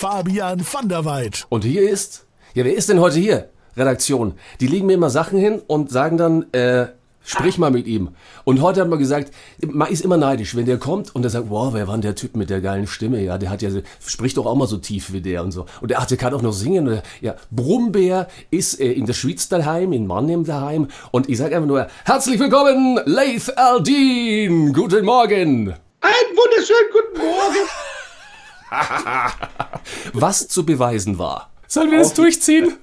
Fabian van der Weid. Und hier ist, ja, wer ist denn heute hier? Redaktion. Die legen mir immer Sachen hin und sagen dann, äh, sprich mal mit ihm. Und heute hat man gesagt, man ist immer neidisch, wenn der kommt und der sagt, wow, wer war denn der Typ mit der geilen Stimme? Ja, der hat ja, spricht doch auch mal so tief wie der und so. Und der, ach, der kann auch noch singen. Ja, Brummbär ist äh, in der Schweiz daheim, in Mannheim daheim. Und ich sage einfach nur, herzlich willkommen, Laith Aldin. Guten Morgen. Einen wunderschönen guten Morgen. Was zu beweisen war. Sollen wir das durchziehen?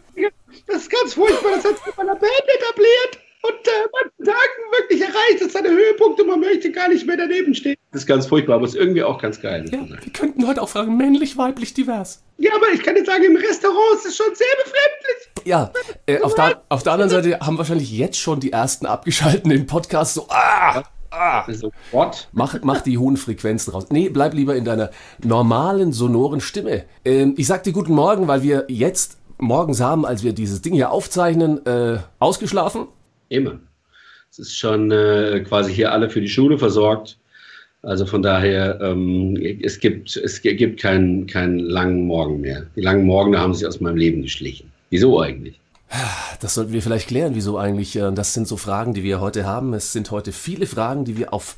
Das ist ganz furchtbar. Das hat sich in meiner Band etabliert und äh, manchen Tagen wirklich erreicht. Das ist seine Höhepunkt und man möchte gar nicht mehr daneben stehen. Das ist ganz furchtbar, aber es ist irgendwie auch ganz geil. Ja, wir könnten heute auch fragen, männlich, weiblich, divers. Ja, aber ich kann dir sagen, im Restaurant ist es schon sehr befremdlich. Ja, äh, auf, der, auf der anderen Seite haben wahrscheinlich jetzt schon die ersten abgeschalten den Podcast so, ah, ah. So? Mach, mach die hohen Frequenzen raus. Nee, bleib lieber in deiner normalen, sonoren Stimme. Ähm, ich sag dir guten Morgen, weil wir jetzt morgens haben, als wir dieses Ding hier aufzeichnen, äh, ausgeschlafen. Immer. Es ist schon äh, quasi hier alle für die Schule versorgt. Also von daher, ähm, es gibt, es gibt keinen, keinen langen Morgen mehr. Die langen Morgen, haben sich aus meinem Leben geschlichen. Wieso eigentlich? Das sollten wir vielleicht klären, wieso eigentlich. äh, Das sind so Fragen, die wir heute haben. Es sind heute viele Fragen, die wir auf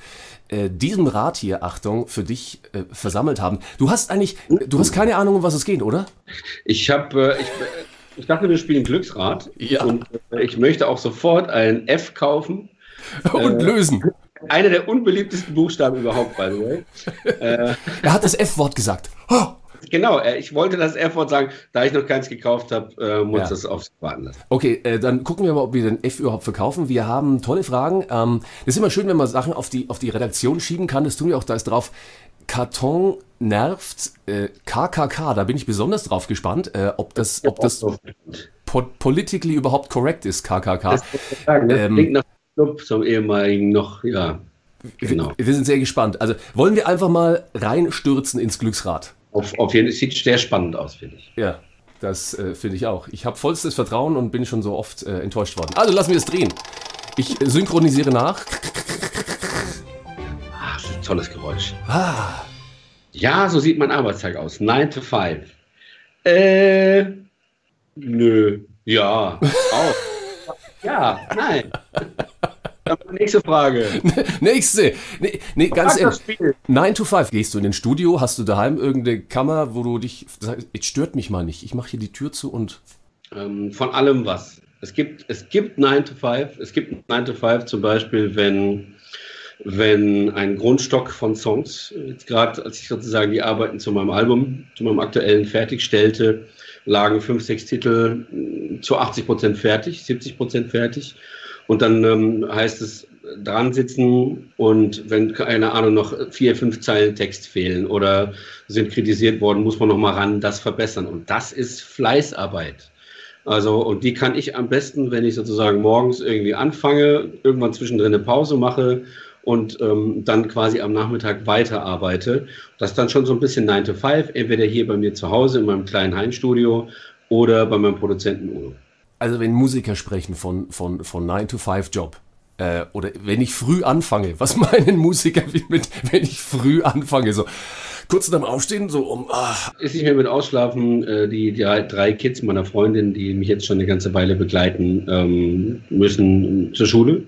äh, diesem Rad hier, Achtung, für dich äh, versammelt haben. Du hast eigentlich, du hast keine Ahnung, um was es geht, oder? Ich habe, äh, ich, ich dachte, wir spielen Glücksrad. Ja. Und ich möchte auch sofort ein F kaufen. Und lösen. Einer der unbeliebtesten Buchstaben überhaupt, by the way. Er hat das F-Wort gesagt. Oh, genau, äh, ich wollte das F-Wort sagen. Da ich noch keins gekauft habe, äh, muss Ja. das auf sich warten lassen. Okay, äh, dann gucken wir mal, ob wir den F überhaupt verkaufen. Wir haben tolle Fragen. Ähm, das ist immer schön, wenn man Sachen auf die, auf die Redaktion schieben kann. Das tun wir auch, da ist drauf. Karton nervt. Äh, KKK, da bin ich besonders drauf gespannt, äh, ob das, ob das po politically überhaupt correct ist, KKK. Das, sagen, das Ähm, klingt nach Club zum ehemaligen noch, ja, genau. Wir sind sehr gespannt. Also wollen wir einfach mal reinstürzen ins Glücksrad. Auf, auf jeden Fall, sieht sehr spannend aus, finde ich. Ja, das äh, finde ich auch. Ich habe vollstes Vertrauen und bin schon so oft äh, enttäuscht worden. Also lassen wir es drehen. Ich äh, synchronisiere nach. Ach, das ist ein tolles Geräusch. Ah, Ja, so sieht mein Arbeitstag aus. 9 to 5. Äh, nö. Ja, auch. ja, nein. Nächste Frage. nächste. Nee, nee ganz Frag ehrlich. das Spiel. 9 to 5. Gehst du in den Studio? Hast du daheim irgendeine Kammer, wo du dich sagst, jetzt stört mich mal nicht. Ich mache hier die Tür zu und Ähm, von allem was. Es gibt, es gibt 9 to 5. Es gibt 9 to 5 zum Beispiel, wenn, wenn ein Grundstock von Songs, jetzt gerade als ich sozusagen die Arbeiten zu meinem Album, zu meinem aktuellen fertigstellte, lagen fünf, sechs Titel mh, zu 80 Prozent fertig, 70 Prozent fertig. Und dann ähm, heißt es dran sitzen und wenn, keine Ahnung, noch vier, fünf Zeilen Text fehlen oder sind kritisiert worden, muss man noch mal ran, das verbessern. Und das ist Fleißarbeit. Also, und die kann ich am besten, wenn ich sozusagen morgens irgendwie anfange, irgendwann zwischendrin eine Pause mache und ähm, dann quasi am Nachmittag weiterarbeite. Das ist dann schon so ein bisschen 9 to 5, entweder hier bei mir zu Hause in meinem kleinen Heimstudio oder bei meinem Produzenten Uno. Also wenn Musiker sprechen von, von, von 9 to 5 Job. Äh, oder wenn ich früh anfange, was meinen Musiker mit, wenn ich früh anfange, so kurz nach dem Aufstehen, so um, ah, Ist nicht mehr mit Ausschlafen. Äh, die, die drei Kids meiner Freundin, die mich jetzt schon eine ganze Weile begleiten, ähm, müssen zur Schule.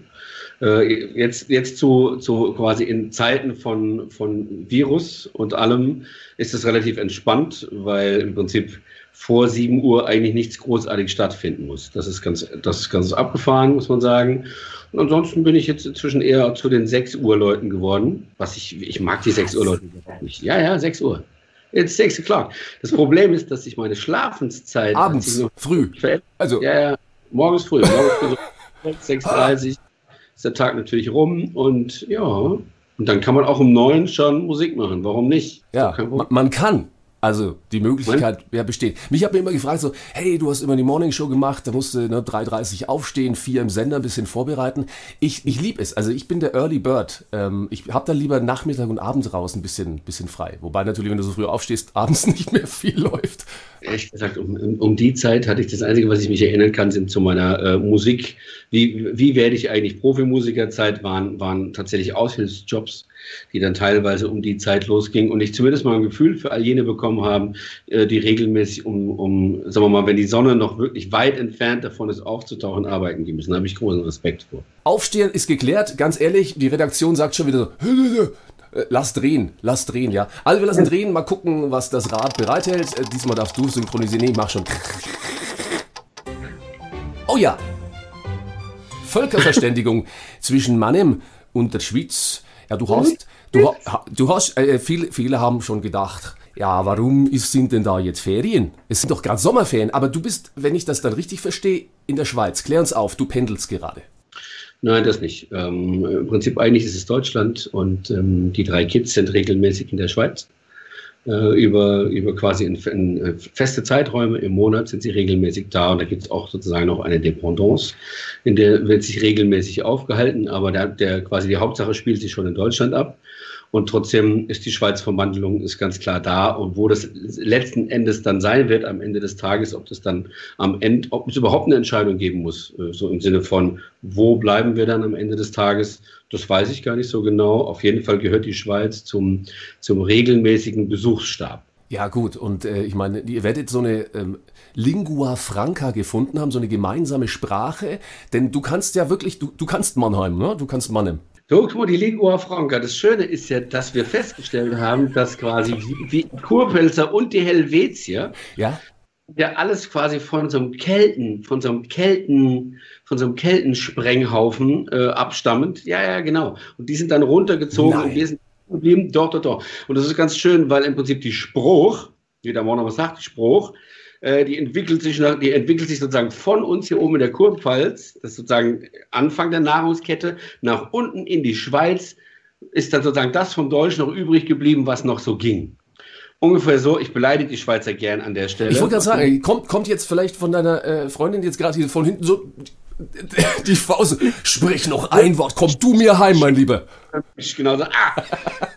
Äh, jetzt jetzt zu, zu quasi in Zeiten von, von Virus und allem ist es relativ entspannt, weil im Prinzip vor 7 Uhr eigentlich nichts großartig stattfinden muss. Das ist ganz, das ist ganz abgefahren, muss man sagen. Und ansonsten bin ich jetzt inzwischen eher zu den 6 Uhr Leuten geworden. Was ich, ich mag die 6 Uhr Leute überhaupt nicht. Ja, ja, 6 Uhr. It's 6 o'clock. Das Problem ist, dass sich meine Schlafenszeit. abends, noch früh. verändert. Also, Ja, ja, morgens früh. Morgens früh so 6.30 Uhr ist der Tag natürlich rum und ja, und dann kann man auch um neun schon Musik machen. Warum nicht? Ja, man kann. Also die Möglichkeit ja, besteht. Mich hat mir immer gefragt, so, hey, du hast immer die Morning Show gemacht, da musst du ne, 3.30 aufstehen, 4 im Sender ein bisschen vorbereiten. Ich, ich liebe es. Also ich bin der Early Bird. Ähm, ich habe da lieber Nachmittag und Abend raus ein bisschen, bisschen frei. Wobei natürlich, wenn du so früh aufstehst, abends nicht mehr viel läuft. Ehrlich gesagt, um, um die Zeit hatte ich das Einzige, was ich mich erinnern kann, sind zu meiner äh, Musik. Wie, wie werde ich eigentlich Profimusikerzeit? Waren, waren tatsächlich Aushilfsjobs die dann teilweise um die Zeit losging und ich zumindest mal ein Gefühl für all jene bekommen haben, äh, die regelmäßig um, um, sagen wir mal, wenn die Sonne noch wirklich weit entfernt davon ist, aufzutauchen, arbeiten gehen müssen. Da habe ich großen Respekt vor. Aufstehen ist geklärt, ganz ehrlich, die Redaktion sagt schon wieder so, äh, Lass drehen, lass drehen, ja. Also wir lassen drehen, mal gucken, was das Rad bereithält. Äh, diesmal darfst du synchronisieren. Nee, ich mach schon. Oh ja. Völkerverständigung zwischen Mannem und der Schweiz. Ja, du hast, du, du hast, äh, viele, viele haben schon gedacht, ja, warum ist, sind denn da jetzt Ferien? Es sind doch gerade Sommerferien, aber du bist, wenn ich das dann richtig verstehe, in der Schweiz. Klär uns auf, du pendelst gerade. Nein, das nicht. Ähm, Im Prinzip eigentlich ist es Deutschland und ähm, die drei Kids sind regelmäßig in der Schweiz. Äh, über, über quasi in, in, äh, feste Zeiträume im Monat sind sie regelmäßig da und da gibt es auch sozusagen noch eine Dependance, in der wird sich regelmäßig aufgehalten, aber der, der quasi die Hauptsache spielt sich schon in Deutschland ab. Und trotzdem ist die Schweiz-Verwandlung ist ganz klar da. Und wo das letzten Endes dann sein wird, am Ende des Tages, ob das dann am Ende, ob es überhaupt eine Entscheidung geben muss, äh, so im Sinne von, wo bleiben wir dann am Ende des Tages, das weiß ich gar nicht so genau. Auf jeden Fall gehört die Schweiz zum, zum regelmäßigen Besuchsstab. Ja gut, und äh, ich meine, ihr werdet so eine ähm, Lingua Franca gefunden haben, so eine gemeinsame Sprache, denn du kannst ja wirklich, du, du kannst Mannheim, ne? Du kannst Mannheim. So, guck mal, die Lingua Franca. Das Schöne ist ja, dass wir festgestellt haben, dass quasi wie Kurpelzer und die Helvetier ja? Ja alles quasi von so einem Kelten, von so einem Kelten, von so einem Keltensprенghaufen äh, abstammend. Ja, ja, genau. Und die sind dann runtergezogen Nein. und wir sind geblieben. Doch, doch, doch. Und das ist ganz schön, weil im Prinzip die Spruch, wie der Morgen was sagt, die Spruch, äh, die entwickelt sich nach, die entwickelt sich sozusagen von uns hier oben in der Kurpfalz, das ist sozusagen Anfang der Nahrungskette, nach unten in die Schweiz, ist dann sozusagen das vom Deutsch noch übrig geblieben, was noch so ging. Ungefähr so, ich beleidige die Schweizer gern an der Stelle. Ich wollte gerade sagen, kommt, kommt jetzt vielleicht von deiner äh, Freundin jetzt gerade hier von hinten so die Faust, sprich noch ein Wort, komm du mir heim, mein Lieber. Ich genauso, ah!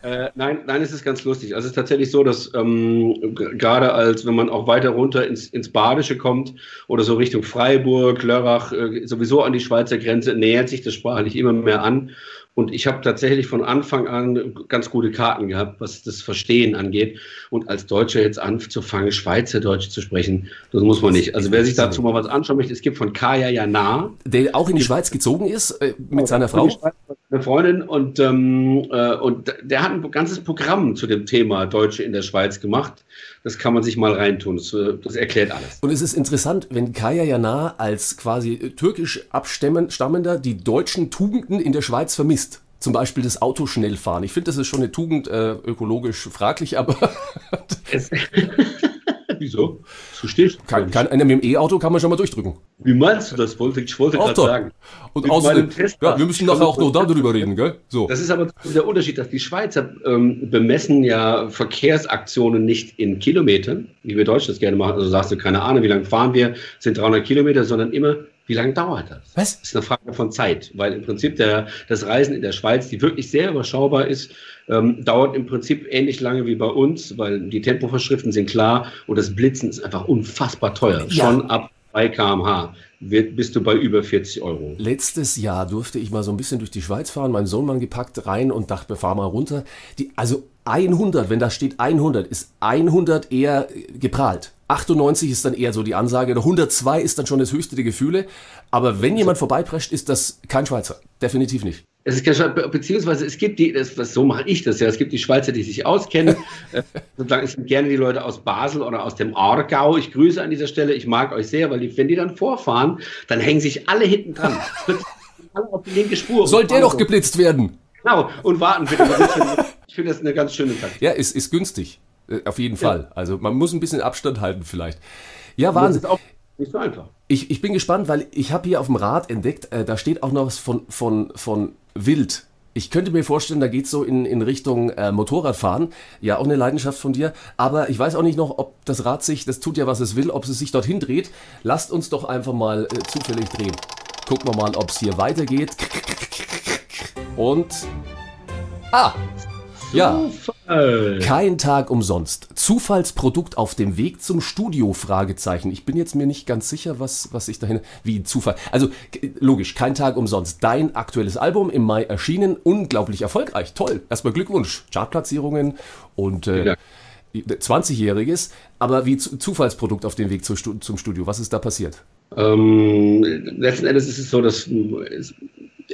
äh, nein, nein, es ist ganz lustig. Also es ist tatsächlich so, dass ähm, gerade als wenn man auch weiter runter ins, ins Badische kommt oder so Richtung Freiburg, Lörrach, äh, sowieso an die Schweizer Grenze, nähert sich das sprachlich immer mehr an. Und ich habe tatsächlich von Anfang an ganz gute Karten gehabt, was das Verstehen angeht. Und als Deutscher jetzt anzufangen, Schweizerdeutsch zu sprechen, das muss man nicht. Also wer sich dazu mal was anschauen möchte, es gibt von Kaya Jana. Der auch in die Schweiz gezogen ist äh, mit seiner Frau. Eine Freundin und, ähm, äh, und der hat ein ganzes Programm zu dem Thema Deutsche in der Schweiz gemacht. Das kann man sich mal reintun. Das, äh, das erklärt alles. Und es ist interessant, wenn Kaya Jana als quasi türkisch abstammender die deutschen Tugenden in der Schweiz vermisst. Zum Beispiel das Auto schnell fahren. Ich finde, das ist schon eine Tugend, äh, ökologisch fraglich, aber. Wieso? So stehst kann, kann einer mit dem E-Auto kann man schon mal durchdrücken. Wie meinst du das? Wollte, ich wollte gerade sagen. Und außerdem, ja, wir müssen nachher auch noch darüber reden, gell? So. Das ist aber der Unterschied, dass die Schweizer ähm, bemessen ja Verkehrsaktionen nicht in Kilometern, wie wir Deutschen das gerne machen. Also sagst du, keine Ahnung, wie lange fahren wir, sind 300 Kilometer, sondern immer, wie lange dauert das? Was? Das ist eine Frage von Zeit, weil im Prinzip der, das Reisen in der Schweiz, die wirklich sehr überschaubar ist, ähm, dauert im Prinzip ähnlich lange wie bei uns, weil die Tempovorschriften sind klar und das Blitzen ist einfach unfassbar teuer. Ja. Schon ab 3 kmh wird, bist du bei über 40 Euro. Letztes Jahr durfte ich mal so ein bisschen durch die Schweiz fahren, meinen Sohn mal gepackt rein und dachte, wir fahren mal runter. Die, also 100, wenn da steht 100, ist 100 eher äh, geprahlt. 98 ist dann eher so die Ansage, oder 102 ist dann schon das höchste der Gefühle. Aber wenn jemand vorbeiprescht, ist das kein Schweizer. Definitiv nicht. Es ist kein Schwe- be- beziehungsweise es gibt die, das, so mache ich das ja, es gibt die Schweizer, die sich auskennen. äh, sozusagen, es sind gerne die Leute aus Basel oder aus dem Aargau. Ich grüße an dieser Stelle, ich mag euch sehr, weil die, wenn die dann vorfahren, dann hängen sich alle hinten dran. alle auf die linke Spur. Soll der doch geblitzt werden? Genau, und warten bitte. Ich finde das eine ganz schöne Taktik. Ja, ist, ist günstig. Äh, Auf jeden Fall. Also man muss ein bisschen Abstand halten vielleicht. Ja, Wahnsinn. ist auch nicht so einfach. Ich, ich bin gespannt, weil ich habe hier auf dem Rad entdeckt, äh, da steht auch noch was von, von, von Wild. Ich könnte mir vorstellen, da geht's so in, in Richtung äh, Motorradfahren. Ja, auch eine Leidenschaft von dir. Aber ich weiß auch nicht noch, ob das Rad sich, das tut ja, was es will, ob es sich dorthin dreht. Lasst uns doch einfach mal äh, zufällig drehen. Gucken wir mal, ob es hier weitergeht. Und. Ah! Ja. Kein Tag umsonst. Zufallsprodukt auf dem Weg zum Studio? Fragezeichen. Ich bin jetzt mir nicht ganz sicher, was, was ich dahin. Wie Zufall. Also logisch, kein Tag umsonst. Dein aktuelles Album im Mai erschienen. Unglaublich erfolgreich. Toll. Erstmal Glückwunsch. Chartplatzierungen und äh, Ja. 20-Jähriges. Aber wie zu, Zufallsprodukt auf dem Weg zum Studio? Was ist da passiert? Ähm, letzten Endes ist es so, dass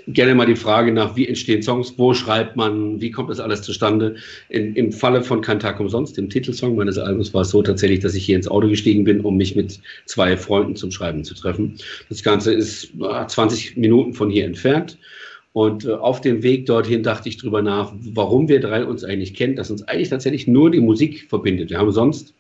gerne mal die Frage nach, wie entstehen Songs, wo schreibt man, wie kommt das alles zustande. In, Im Falle von Kein Tag umsonst, dem Titelsong meines Albums, war es so tatsächlich, dass ich hier ins Auto gestiegen bin, um mich mit zwei Freunden zum Schreiben zu treffen. Das Ganze ist ah, 20 Minuten von hier entfernt. Und äh, auf dem Weg dorthin dachte ich drüber nach, warum wir drei uns eigentlich kennen, dass uns eigentlich tatsächlich nur die Musik verbindet. Wir haben sonst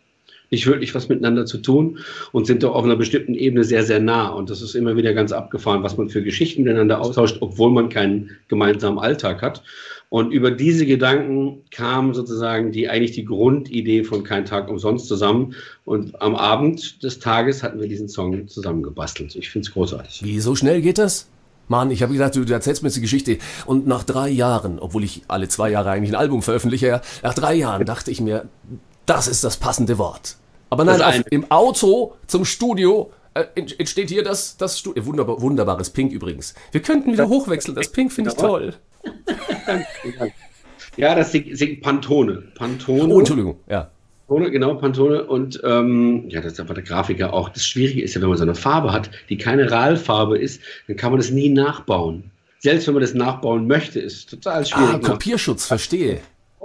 nicht wirklich was miteinander zu tun und sind doch auf einer bestimmten Ebene sehr, sehr nah. Und das ist immer wieder ganz abgefahren, was man für Geschichten miteinander austauscht, obwohl man keinen gemeinsamen Alltag hat. Und über diese Gedanken kam sozusagen die eigentlich die Grundidee von Kein Tag umsonst zusammen. Und am Abend des Tages hatten wir diesen Song zusammengebastelt. Ich finde es großartig. Wie, so schnell geht das? Mann, ich habe gedacht, du, du erzählst mir jetzt die Geschichte. Und nach drei Jahren, obwohl ich alle zwei Jahre eigentlich ein Album veröffentliche, nach drei Jahren dachte ich mir, das ist das passende Wort. Aber nein, Das auf, im Auto zum Studio äh, ent- entsteht hier das, das Studio. Wunderbar, wunderbares Pink übrigens. Wir könnten wieder hochwechseln. Das Pink finde ich toll. Ja, das singt, singt Pantone. Pantone. Oh, Entschuldigung. Ja. Pantone, genau, Pantone. Und ähm, ja, das ist aber der Grafiker auch. Das Schwierige ist ja, wenn man so eine Farbe hat, die keine RAL-Farbe ist, dann kann man das nie nachbauen. Selbst wenn man das nachbauen möchte, ist es total Ah, schwierig. Kopierschutz, verstehe.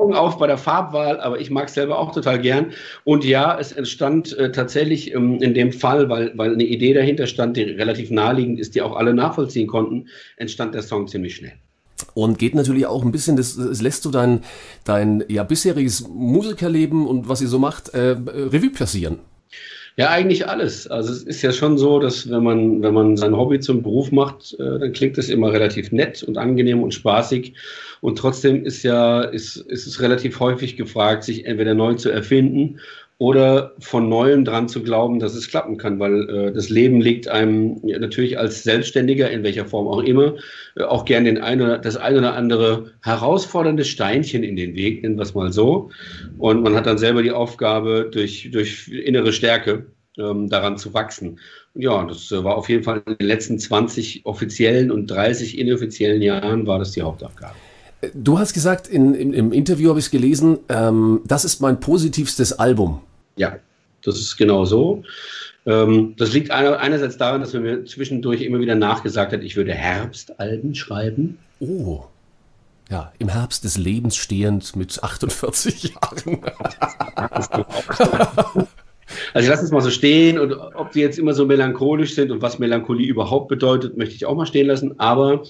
Augen auf bei der Farbwahl, aber ich mag es selber auch total gern. Und ja, es entstand äh, tatsächlich ähm, in dem Fall, weil, weil eine Idee dahinter stand, die relativ naheliegend ist, die auch alle nachvollziehen konnten, entstand der Song ziemlich schnell. Und geht natürlich auch ein bisschen, das, das lässt du dein, dein ja, bisheriges Musikerleben und was ihr so macht, äh, Revue passieren. Ja, eigentlich alles. Also es ist ja schon so, dass wenn man, wenn man sein Hobby zum Beruf macht, äh, dann klingt das immer relativ nett und angenehm und spaßig. Und trotzdem ist ja, ist, ist es relativ häufig gefragt, sich entweder neu zu erfinden oder von Neuem dran zu glauben, dass es klappen kann, weil äh, das Leben legt einem ja, natürlich als Selbstständiger, in welcher Form auch immer, äh, auch gern den ein oder, das ein oder andere herausfordernde Steinchen in den Weg, nennen wir es mal so. Und man hat dann selber die Aufgabe, durch, durch innere Stärke ähm, daran zu wachsen. Und ja, das äh, war auf jeden Fall in den letzten 20 offiziellen und 30 inoffiziellen Jahren war das die Hauptaufgabe. Du hast gesagt, in, im, im Interview habe ich es gelesen, ähm, das ist mein positivstes Album. Ja, das ist genau so. Ähm, das liegt einer, einerseits daran, dass man mir zwischendurch immer wieder nachgesagt hat, ich würde Herbstalben schreiben. Oh. Ja, im Herbst des Lebens stehend mit 48 Jahren. Also ich lasse es mal so stehen und ob die jetzt immer so melancholisch sind und was Melancholie überhaupt bedeutet, möchte ich auch mal stehen lassen. Aber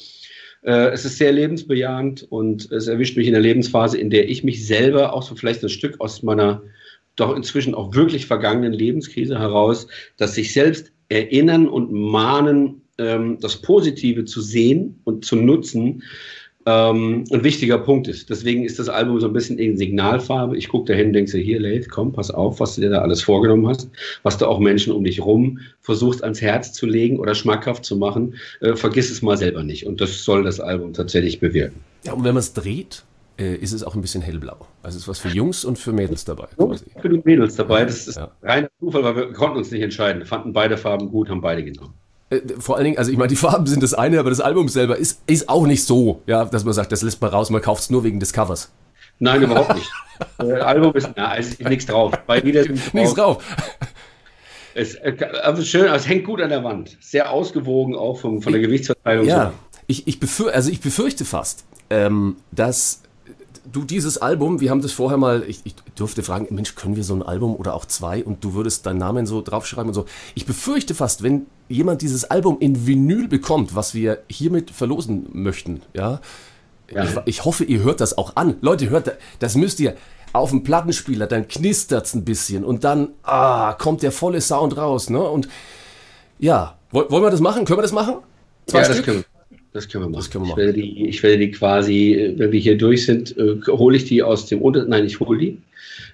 es ist sehr lebensbejahend und es erwischt mich in der Lebensphase, in der ich mich selber auch so vielleicht ein Stück aus meiner doch inzwischen auch wirklich vergangenen Lebenskrise heraus, dass sich selbst erinnern und mahnen, ähm, das Positive zu sehen und zu nutzen, ähm, ein wichtiger Punkt ist. Deswegen ist das Album so ein bisschen in Signalfarbe. Ich gucke dahin und denke so, hier, Leif, komm, pass auf, was du dir da alles vorgenommen hast, was du auch Menschen um dich rum versuchst ans Herz zu legen oder schmackhaft zu machen. Äh, vergiss es mal selber nicht. Und das soll das Album tatsächlich bewirken. Ja, und wenn man es dreht, äh, ist es auch ein bisschen hellblau. Also es ist was für Jungs und für Mädels dabei. Quasi. Für die Mädels dabei. Das ist Ja. reiner Zufall, weil wir konnten uns nicht entscheiden. Fanden beide Farben gut, haben beide genommen. Äh, vor allen Dingen, also ich meine, die Farben sind das eine, aber das Album selber ist, ist auch nicht so, ja, dass man sagt, das lässt man raus, man kauft es nur wegen des Covers. Nein, überhaupt nicht. Das Album ist, na, es ist nichts drauf. Bei Nichts drauf. Es, äh, also schön, es hängt gut an der Wand. Sehr ausgewogen auch vom, von der Gewichtsverteilung. Ja, ich, ich, befür, also ich befürchte fast, ähm, dass du dieses Album, wir haben das vorher mal, ich, ich durfte fragen, Mensch, können wir so ein Album oder auch zwei und du würdest deinen Namen so draufschreiben und so. Ich befürchte fast, wenn jemand dieses Album in Vinyl bekommt, was wir hiermit verlosen möchten, ja, Ja. Ich, ich hoffe, ihr hört das auch an. Leute, hört, das müsst ihr auf dem Plattenspieler, dann knistert's ein bisschen und dann ah, kommt der volle Sound raus, ne? Und ja, woll- wollen wir das machen? Können wir das machen? Zwei Ja, Stück? Das können wir machen. Können wir Ich, werde die, ich werde die quasi, äh, wenn wir hier durch sind, äh, hole ich die aus dem Unter... Nein, ich hole die.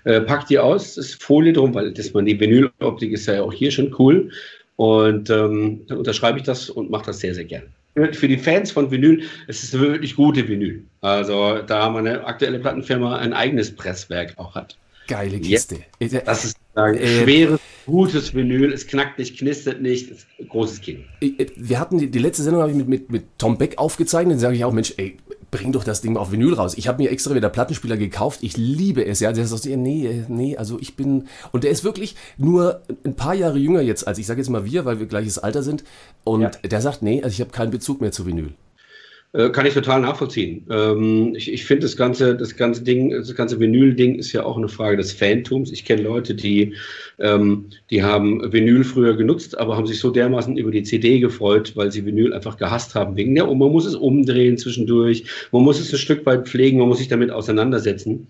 Äh, pack die aus, das ist Folie drum, weil das man die Vinyloptik ist ja auch hier schon cool. Und ähm, dann unterschreibe ich das und mache das sehr, sehr gerne. Für die Fans von Vinyl, es ist wirklich gute Vinyl. Also da meine aktuelle Plattenfirma ein eigenes Presswerk auch hat. Geile Kiste. Äh, Das ist ein Äh, schweres, gutes Vinyl. Es knackt nicht, knistert nicht. Ist großes Kino. äh, Wir hatten die, die letzte Sendung habe ich mit, mit, mit Tom Beck aufgezeichnet. Dann sage ich auch, Mensch, ey, bring doch das Ding mal auf Vinyl raus. Ich habe mir extra wieder Plattenspieler gekauft. Ich liebe es. Ja, der sagt, nee, äh, nee, also ich bin und der ist wirklich nur ein paar Jahre jünger jetzt als ich sage jetzt mal wir, weil wir gleiches Alter sind. Und Ja. der sagt, nee, also ich habe keinen Bezug mehr zu Vinyl. Äh, Kann ich total nachvollziehen. Ähm, ich ich finde, das ganze, das ganze Ding, das ganze Vinyl-Ding ist ja auch eine Frage des Fantums. Ich kenne Leute, die, ähm, die haben Vinyl früher genutzt, aber haben sich so dermaßen über die CD gefreut, weil sie Vinyl einfach gehasst haben. Wegen der, und man muss es umdrehen zwischendurch, man muss es ein Stück weit pflegen, man muss sich damit auseinandersetzen.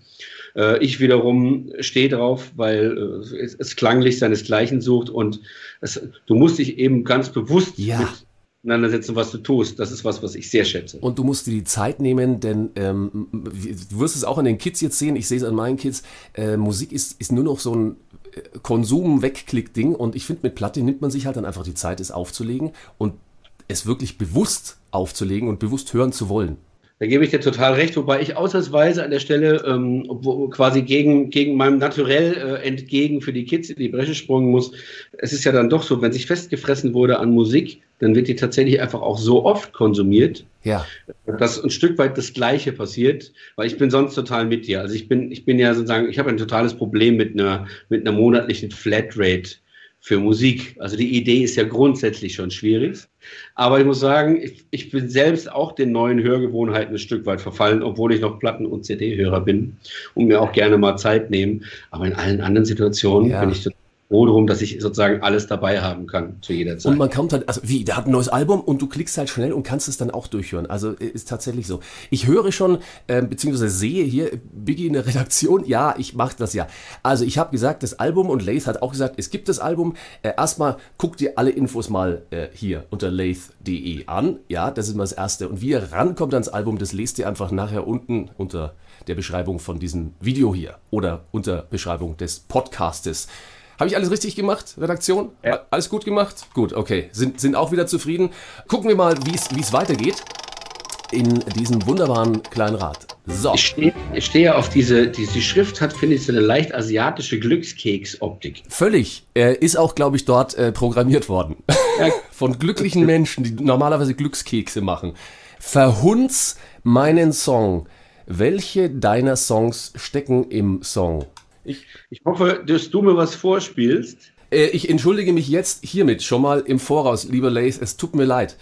Äh, ich wiederum stehe drauf, weil äh, es, es klanglich seinesgleichen sucht und es, du musst dich eben ganz bewusst Ja. mit auseinandersetzen, was du tust. Das ist was, was ich sehr schätze. Und du musst dir die Zeit nehmen, denn ähm, du wirst es auch an den Kids jetzt sehen, ich sehe es an meinen Kids, äh, Musik ist, ist nur noch so ein äh, Konsum-Wegklick-Ding und ich finde, mit Platte nimmt man sich halt dann einfach die Zeit, es aufzulegen und es wirklich bewusst aufzulegen und bewusst hören zu wollen. Da gebe ich dir total recht, wobei ich ausnahmsweise an der Stelle ähm, wo, quasi gegen, gegen meinem Naturell äh, entgegen für die Kids in die Bresche sprungen muss. Es ist ja dann doch so, wenn sich festgefressen wurde an Musik, dann wird die tatsächlich einfach auch so oft konsumiert, Ja, dass ein Stück weit das Gleiche passiert, weil ich bin sonst total mit dir. Also ich bin, ich bin ja sozusagen, ich habe ein totales Problem mit einer, mit einer monatlichen Flatrate für Musik. Also die Idee ist ja grundsätzlich schon schwierig. Aber ich muss sagen, ich, ich bin selbst auch den neuen Hörgewohnheiten ein Stück weit verfallen, obwohl ich noch Platten- und CD-Hörer bin und mir auch gerne mal Zeit nehmen. Aber in allen anderen Situationen Ja. bin ich total froh darum, dass ich sozusagen alles dabei haben kann zu jeder Zeit. Und man kommt halt, also wie, der hat ein neues Album und du klickst halt schnell und kannst es dann auch durchhören. Also äh, ist tatsächlich so. Ich höre schon, äh, beziehungsweise sehe hier Biggie in der Redaktion, ja, ich mache das ja. Also ich habe gesagt, das Album und Lath hat auch gesagt, es gibt das Album. Äh, erstmal guck dir alle Infos mal äh, hier unter lath.de an. Ja, das ist mal das Erste. Und wie ihr rankommt ans Album, das lest ihr einfach nachher unten unter der Beschreibung von diesem Video hier oder unter Beschreibung des Podcastes. Habe ich alles richtig gemacht, Redaktion? Ja. Alles gut gemacht? Gut, okay. Sind, sind auch wieder zufrieden. Gucken wir mal, wie es weitergeht in diesem wunderbaren kleinen Rad. So, Ich stehe, ich stehe auf diese, diese Schrift hat, finde ich, so eine leicht asiatische Glückskeks-Optik. völlig. Er ist auch, glaube ich, dort äh, programmiert worden. Ja. Von glücklichen Menschen, die normalerweise Glückskekse machen. Verhunz meinen Song. Welche deiner Songs stecken im Song? Ich, ich hoffe, dass du mir was vorspielst. Äh, ich entschuldige mich jetzt hiermit schon mal im Voraus, lieber Lace, es tut mir leid.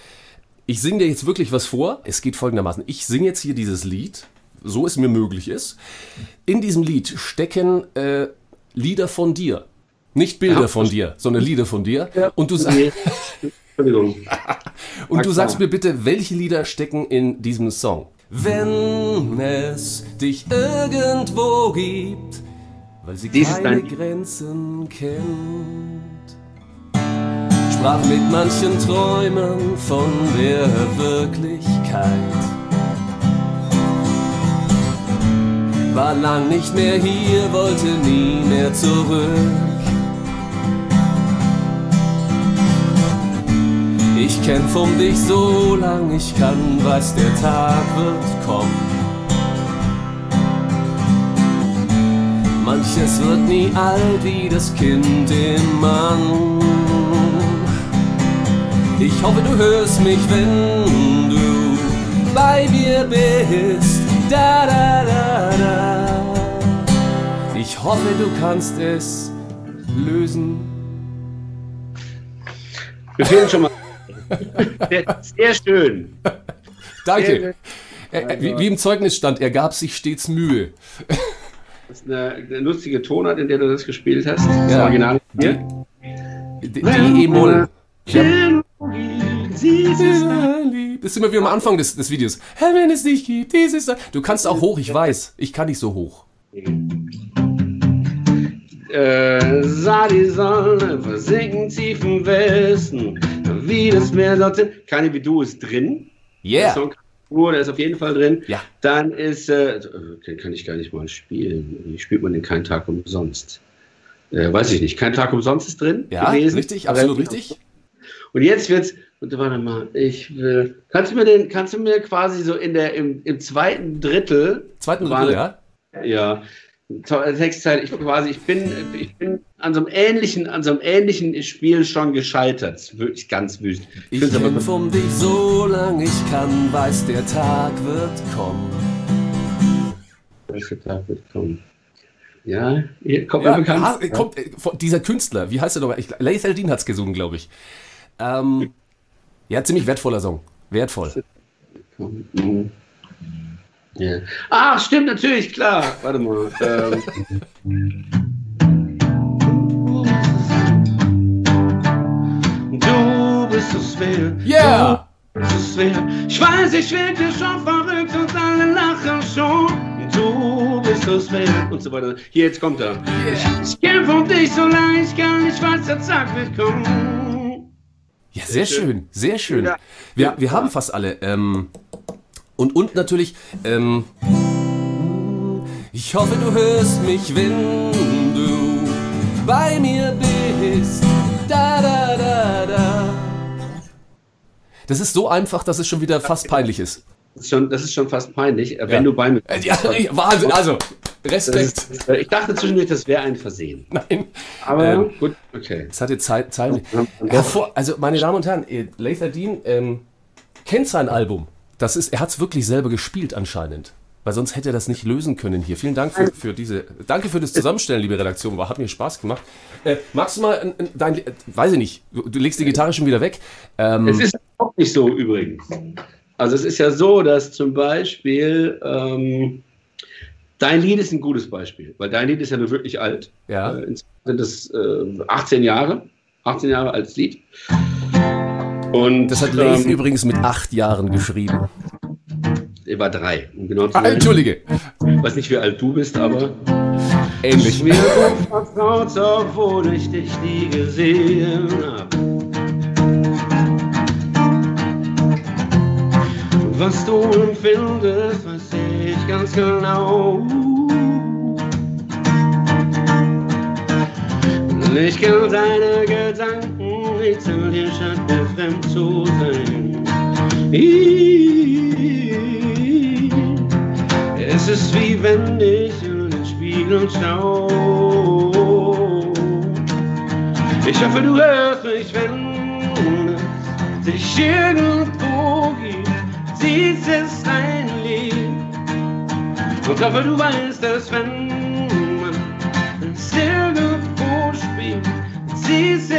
Ich singe dir jetzt wirklich was vor. Es geht folgendermaßen. Ich singe jetzt hier dieses Lied, so es mir möglich ist. In diesem Lied stecken äh, Lieder von dir. Nicht Bilder Ja. von dir, sondern Lieder von dir. Und du, sa Nee. Entschuldigung. und du sagst mir bitte, welche Lieder stecken in diesem Song? Wenn es dich irgendwo gibt, weil sie Dies keine ein- Grenzen kennt. Sprach mit manchen Träumen von der Wirklichkeit. War lang nicht mehr hier, wollte nie mehr zurück. Ich kämpf um dich so lang ich kann, weiß der Tag wird kommen. Manches wird nie alt wie das Kind im Mann. Ich hoffe, du hörst mich, wenn du bei mir bist. Da, da, da, da. Ich hoffe, du kannst es lösen. Wir fehlen schon mal. Sehr, sehr schön. Danke. Äh, äh, wie, wie im Zeugnis stand, er gab sich stets Mühe. Das ist eine, eine lustige Tonart, in der du das gespielt hast. Das Ja. Original hier. Die E-Moll. Das sind wir wieder am Anfang des, des Videos. Wenn es dich gibt, dieses. Du kannst auch hoch, ich weiß. Ich kann nicht so hoch. Äh, sah die Sonne versinken tief im Westen, wie das Meer dort. Keine wie du ist drin. Yeah. Der Song Tour, der ist auf jeden Fall drin. Ja. Dann ist, äh, den kann ich gar nicht mal spielen. Wie spielt man den Kein Tag umsonst? Äh, weiß ich nicht. Kein Tag umsonst ist drin. Ja, gewesen. richtig, absolut richtig. Und jetzt wird's, und warte mal, ich will, kannst du mir den, kannst du mir quasi so in der, im, im zweiten Drittel, Zweiten War- Drittel, ja? ja, to- Textteil, ich quasi, ich bin, ich bin an so einem ähnlichen, an so einem ähnlichen Spiel schon gescheitert. Wirklich ganz wüst. Ich aber- kämpfe um dich, solange ich kann, weiß, der Tag wird kommen. Welcher Tag wird kommen? Ja, hier kommt Ja, mir bekannt. ha- kommt, äh, von- dieser Künstler, wie heißt er nochmal? Ich- Laith Eldin hat es gesungen, glaube ich. Ähm, ja, ziemlich wertvoller Song. Wertvoll. Mhm. Ja. Ach, stimmt, natürlich, klar. Warte mal. Ähm. Du bist so schwer. Yeah! Du bist so schwer. Ich weiß, ich werde schon verrückt und alle lachen schon. Du bist so schwer. Und so weiter. Hier, jetzt kommt er. Ich kämpfe um dich, solange ich kann. Ich weiß, der Tag wird kommen. Ja, sehr schön. schön, sehr schön. Ja. Wir, wir haben fast alle. Ähm, und, und natürlich, ähm, ich hoffe, du hörst mich, wenn du bei mir bist. Da, da, da, da. Das ist so einfach, dass es schon wieder fast peinlich ist. Das ist schon, das ist schon fast peinlich, äh, wenn Ja. du bei mir Äh, Ja, Wahnsinn, also, Respekt. ist, äh, ich dachte zwischendurch, das wäre ein Versehen. Nein. Aber Ähm, gut, okay. Es hatte Zeit, Zeilen. Hervor, also, meine Damen und Herren, Laith Dean ähm, kennt sein Album. Das ist, er hat es wirklich selber gespielt anscheinend. Weil sonst hätte er das nicht lösen können hier. Vielen Dank für, für diese. Danke für das Zusammenstellen, liebe Redaktion. War, hat mir Spaß gemacht. Äh, magst du mal ein, ein, dein, äh, weiß ich nicht, du, du legst die Gitarre schon wieder weg. Ähm, Es ist auch nicht so übrigens. Also es ist ja so, dass zum Beispiel ähm, dein Lied ist ein gutes Beispiel, weil dein Lied ist ja nur wirklich alt. Ja. Äh, sind äh, 18 Jahre, 18 Jahre altes Lied. Und das hat Laith ähm, übrigens mit acht Jahren geschrieben. er war drei. Um genau Ah. Entschuldige. Ich weiß nicht, wie alt du bist, aber Ähnlich. mir vertraut, obwohl ich dich nie gesehen hab. Was du empfindest, weiß ich ganz genau. Ich kenn deine Gedanken, zähl dir scheint mir fremd zu sein. Es ist wie wenn ich in den Spiegel schau. Ich hoffe, du hörst mich, wenn es dich irgendwo gibt. Dies ist ein Lied. Und hoffe, du weißt, dass wenn man es irgendwo spielt, dies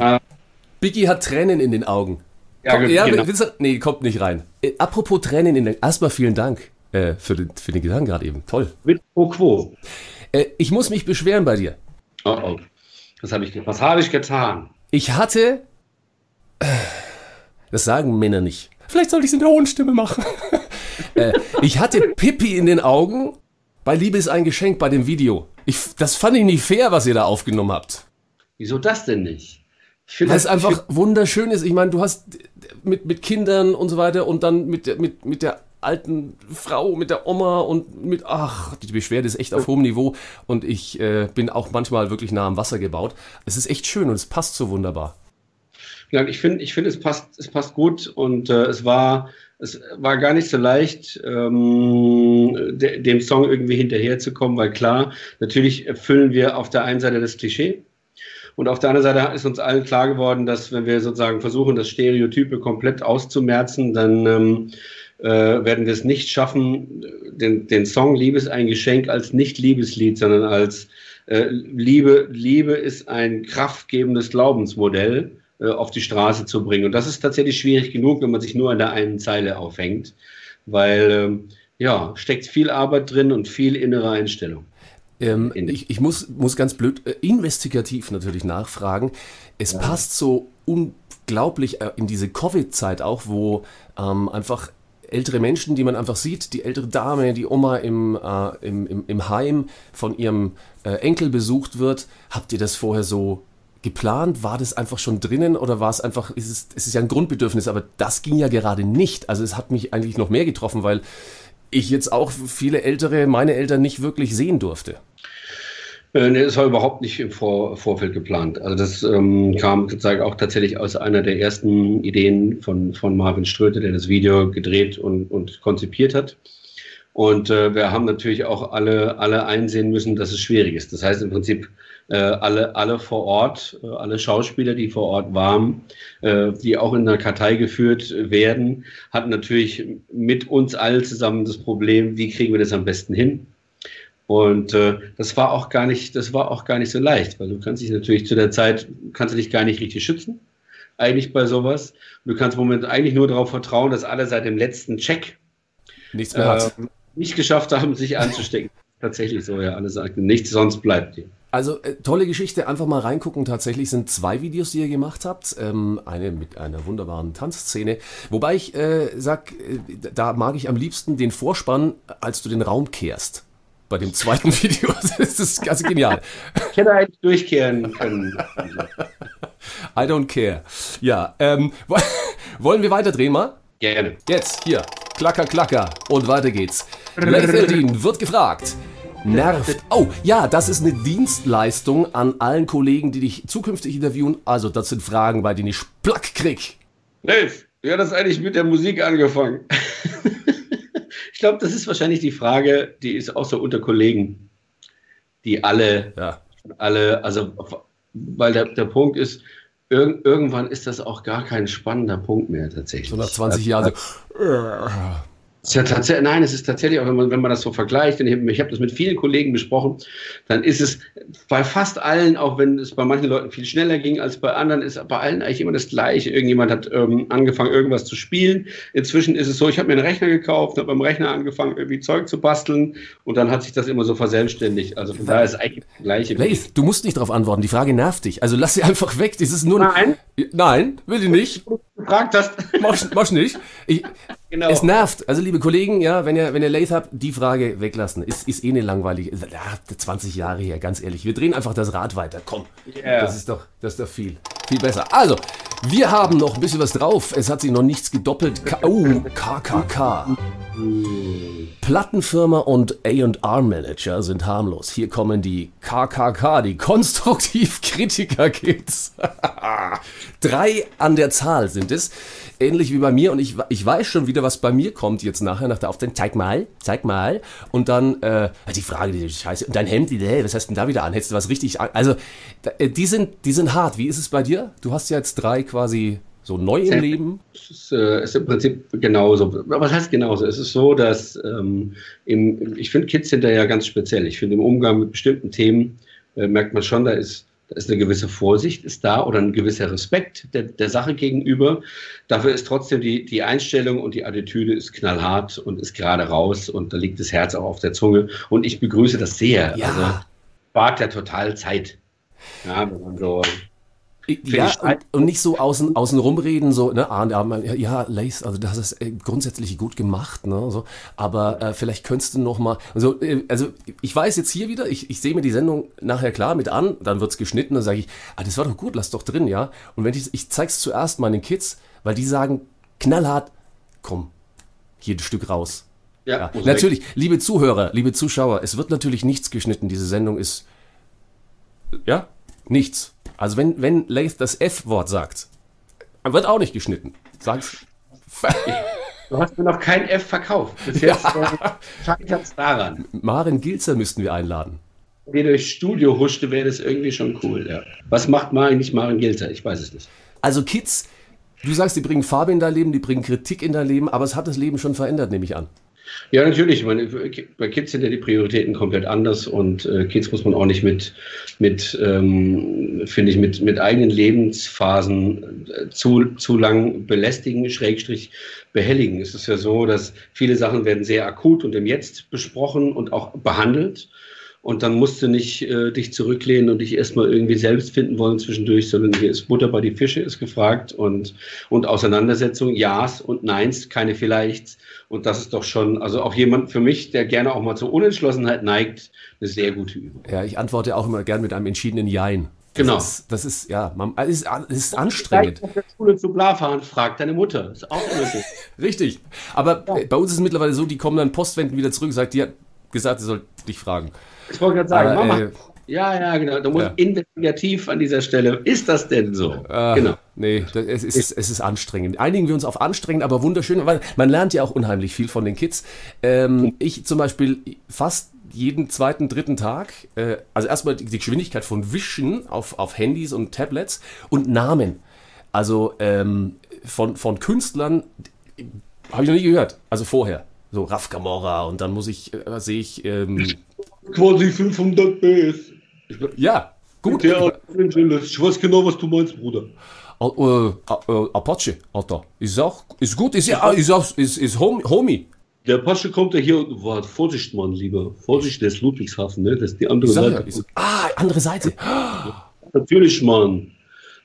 Ah. Biggie hat Tränen in den Augen. Ja, Komm, ge- ja, genau. willst du- nee, kommt nicht rein. Äh, apropos Tränen in den Erstmal vielen Dank äh, für, den, für den Gedanken gerade eben. Toll. Mit pro quo. Äh, ich muss mich beschweren bei dir. Oh oh. Was habe ich, was habe ich getan? Ich hatte. äh, Das sagen Männer nicht. Vielleicht sollte ich es in der hohen Stimme machen. äh, ich hatte Pippi in den Augen bei Liebe ist ein Geschenk bei dem Video. Ich, das fand ich nicht fair, was ihr da aufgenommen habt. Wieso das denn nicht? Ich finde Weil es einfach wunderschön ist. Ich meine, du hast mit, mit Kindern und so weiter und dann mit, der- mit, mit der alten Frau, mit der Oma und mit, ach, die Beschwerde ist echt auf hohem Niveau und ich äh, bin auch manchmal wirklich nah am Wasser gebaut. Es ist echt schön und es passt so wunderbar. Ich finde, ich finde, es passt, es passt gut und äh, es war, es war gar nicht so leicht, ähm, de, dem Song irgendwie hinterherzukommen, weil klar, natürlich erfüllen wir auf der einen Seite das Klischee und auf der anderen Seite ist uns allen klar geworden, dass wenn wir sozusagen versuchen, das Stereotype komplett auszumerzen, dann ähm, äh, werden wir es nicht schaffen, den, den Song Liebe ist ein Geschenk als nicht Liebeslied, sondern als äh, Liebe, Liebe ist ein kraftgebendes Glaubensmodell auf die Straße zu bringen. Und das ist tatsächlich schwierig genug, wenn man sich nur an der einen Zeile aufhängt, weil ähm, ja, steckt viel Arbeit drin und viel innere Einstellung. Ähm, ich, ich muss, muss ganz blöd, äh, investigativ natürlich nachfragen. Es passt so unglaublich äh, in diese Covid-Zeit auch, wo ähm, einfach ältere Menschen, die man einfach sieht, die ältere Dame, die Oma im, äh, im, im, im Heim von ihrem äh, Enkel besucht wird. Habt ihr das vorher so geplant? War das einfach schon drinnen oder war es einfach, ist es, es ist ja ein Grundbedürfnis, aber das ging ja gerade nicht. Also es hat mich eigentlich noch mehr getroffen, weil ich jetzt auch viele ältere, meine Eltern nicht wirklich sehen durfte. Äh, nee, das war überhaupt nicht im Vor Vorfeld geplant. Also das ähm, kam sozusagen auch tatsächlich aus einer der ersten Ideen von, von Marvin Ströte, der das Video gedreht und, und konzipiert hat. Und äh, wir haben natürlich auch alle, alle einsehen müssen, dass es schwierig ist. Das heißt im Prinzip, äh, alle, alle vor Ort, äh, alle Schauspieler, die vor Ort waren, äh, die auch in der Kartei geführt werden, hatten natürlich mit uns allen zusammen das Problem, wie kriegen wir das am besten hin? Und äh, das war auch gar nicht, das war auch gar nicht so leicht, weil du kannst dich natürlich zu der Zeit, kannst du dich gar nicht richtig schützen, eigentlich bei sowas. Du kannst im Moment eigentlich nur darauf vertrauen, dass alle seit dem letzten Check nichts mehr äh, nicht geschafft haben, sich anzustecken. Tatsächlich so, ja, alle sagten, nichts sonst bleibt dir. Also äh, tolle Geschichte, einfach mal reingucken. Tatsächlich sind zwei Videos, die ihr gemacht habt. Ähm, eine mit einer wunderbaren Tanzszene. Wobei ich äh, sag, äh, da mag ich am liebsten den Vorspann, als du den Raum kehrst bei dem zweiten Video. Das ist ganz genial. Ich hätte eigentlich durchkehren können. I don't care. Ja, ähm, wollen wir weiterdrehen mal? Gerne. Jetzt, hier, klacker, klacker und weiter geht's. Leiferdin wird gefragt. Nervt. Oh, ja, das ist eine Dienstleistung an allen Kollegen, die dich zukünftig interviewen. Also, das sind Fragen, bei denen ich Plack krieg. Wie hat das eigentlich mit der Musik angefangen? Ich glaube, das ist wahrscheinlich die Frage, die ist auch so unter Kollegen, die alle, ja. alle, also, weil der, der Punkt ist, irg irgendwann ist das auch gar kein spannender Punkt mehr tatsächlich. So nach 20 Jahren so. Ist ja tatsächlich, nein, es ist tatsächlich auch, wenn man, wenn man das so vergleicht, und ich habe hab das mit vielen Kollegen besprochen, dann ist es bei fast allen, auch wenn es bei manchen Leuten viel schneller ging als bei anderen, ist bei allen eigentlich immer das Gleiche. Irgendjemand hat ähm, angefangen, irgendwas zu spielen. Inzwischen ist es so, ich habe mir einen Rechner gekauft, habe beim Rechner angefangen, irgendwie Zeug zu basteln und dann hat sich das immer so verselbstständigt. Also von daher ist es eigentlich das Gleiche. Leif, du musst nicht darauf antworten, die Frage nervt dich. Also lass sie einfach weg. Das ist nur Nein. Nein, will ich nicht. Du gefragt hast. Mach, mach nicht. Ich, Genau. Es nervt. Also, liebe Kollegen, ja, wenn ihr, wenn ihr Lathe habt, die Frage weglassen. Ist, ist eh eine langweilige. Ja, 20 Jahre her, ganz ehrlich. Wir drehen einfach das Rad weiter. Komm. Yeah. Das ist doch, das ist doch viel. Viel besser. Also, wir haben noch ein bisschen was drauf. Es hat sich noch nichts gedoppelt. K oh, KKK. Plattenfirma und A&R-Manager sind harmlos. Hier kommen die KKK, die Konstruktiv-Kritiker-Kids. Drei an der Zahl sind es. Ähnlich wie bei mir. Und ich, ich weiß schon wieder, was bei mir kommt jetzt nachher nach der Aufzeichnung. Zeig mal, zeig mal. Und dann äh, die Frage, die Scheiße. Und dein Hemd, hey, was hast du denn da wieder an? Hättest du was richtig... An also, die sind, die sind hart. Wie ist es bei dir? Du hast ja jetzt drei quasi so neu im Leben? Es ist, äh, ist, im Prinzip genauso. Aber was heißt genauso? Es ist so, dass ähm, im, ich finde Kids sind da ja ganz speziell. Ich finde im Umgang mit bestimmten Themen äh, merkt man schon, da ist, da ist eine gewisse Vorsicht ist da oder ein gewisser Respekt der, der Sache gegenüber. Dafür ist trotzdem die, die Einstellung und die Attitüde ist knallhart und ist gerade raus und da liegt das Herz auch auf der Zunge. Und ich begrüße das sehr. Ja. Also spart ja total Zeit. Ja, wenn man so ja, und, und, nicht so außen, außen rumreden, so, ne, ah, ja, Lace, also das ist äh, grundsätzlich gut gemacht, ne, so, aber äh, vielleicht könntest du noch mal, also, äh, also ich weiß jetzt hier wieder, ich, ich sehe mir die Sendung nachher klar mit an, dann wird's geschnitten, dann sage ich, ah, das war doch gut, lass doch drin, ja, und wenn ich, ich zeig's zuerst meinen Kids, weil die sagen, knallhart, komm, hier ein Stück raus. Ja, ja. natürlich, liebe Zuhörer, liebe Zuschauer, es wird natürlich nichts geschnitten, diese Sendung ist, ja, nichts. Also wenn, wenn Lath das F-Wort sagt, wird auch nicht geschnitten. Sag's. Du hast mir noch kein F verkauft. Bis jetzt ja. scheitert es daran. Maren Gilzer müssten wir einladen. Wenn ihr durchs Studio huschte, wäre das irgendwie schon cool. Ja. Was macht Maren nicht Maren Gilzer? Ich weiß es nicht. Also Kids, du sagst, die bringen Farbe in dein Leben, die bringen Kritik in dein Leben, aber es hat das Leben schon verändert, nehme ich an. Ja, natürlich. Meine, bei Kids sind ja die Prioritäten komplett anders und äh, Kids muss man auch nicht mit, mit ähm, finde ich, mit, mit eigenen Lebensphasen äh, zu, zu lang belästigen, schrägstrich behelligen. Es ist ja so, dass viele Sachen werden sehr akut und im Jetzt besprochen und auch behandelt. Und dann musst du nicht äh, dich zurücklehnen und dich erstmal irgendwie selbst finden wollen zwischendurch, sondern hier ist Butter bei die Fische ist gefragt und, und Auseinandersetzung, Ja's und Neins, keine Vielleichts. Und das ist doch schon, also auch jemand für mich, der gerne auch mal zur Unentschlossenheit neigt, eine sehr gute Übung. Ja, ich antworte auch immer gern mit einem entschiedenen Jein. Das Genau. Ist, das ist, ja, man, es ist, ist anstrengend. Auf der Schule zu Bla fahren, frag deine Mutter. Ist auch möglich. Richtig. Aber äh, bei uns ist es mittlerweile so, die kommen dann postwendend wieder zurück und sagt, die hat gesagt, sie soll dich fragen. Ich wollte gerade sagen, Aber, Mama. äh, ja, ja, genau. Du musst Ja. investigativ an dieser Stelle. Ist das denn so? Ah, genau. Nee, das, es, ist, es ist anstrengend. Einigen wir uns auf anstrengend, aber wunderschön, weil man lernt ja auch unheimlich viel von den Kids. Ähm, ich zum Beispiel fast jeden zweiten, dritten Tag, äh, also erstmal die, die Geschwindigkeit von Wischen auf, auf Handys und Tablets und Namen. Also ähm, von, von Künstlern habe ich noch nie gehört. Also vorher. So Raf Camora und dann muss ich, äh, sehe ich, ähm, Quasi 500 PS. Ja, gut. Der. Ich weiß genau, was du meinst, Bruder. Äh, äh, Apache, Alter. Ist auch, ist gut, ist ja, ist auch, ist, ist Hom- Homie. Der Apache kommt ja hier und warte, Vorsicht, Mann, lieber. Vorsicht, der ist Ludwigshafen, ne? Das ist die andere sag Seite. ist, ah, andere Seite. Natürlich, Mann.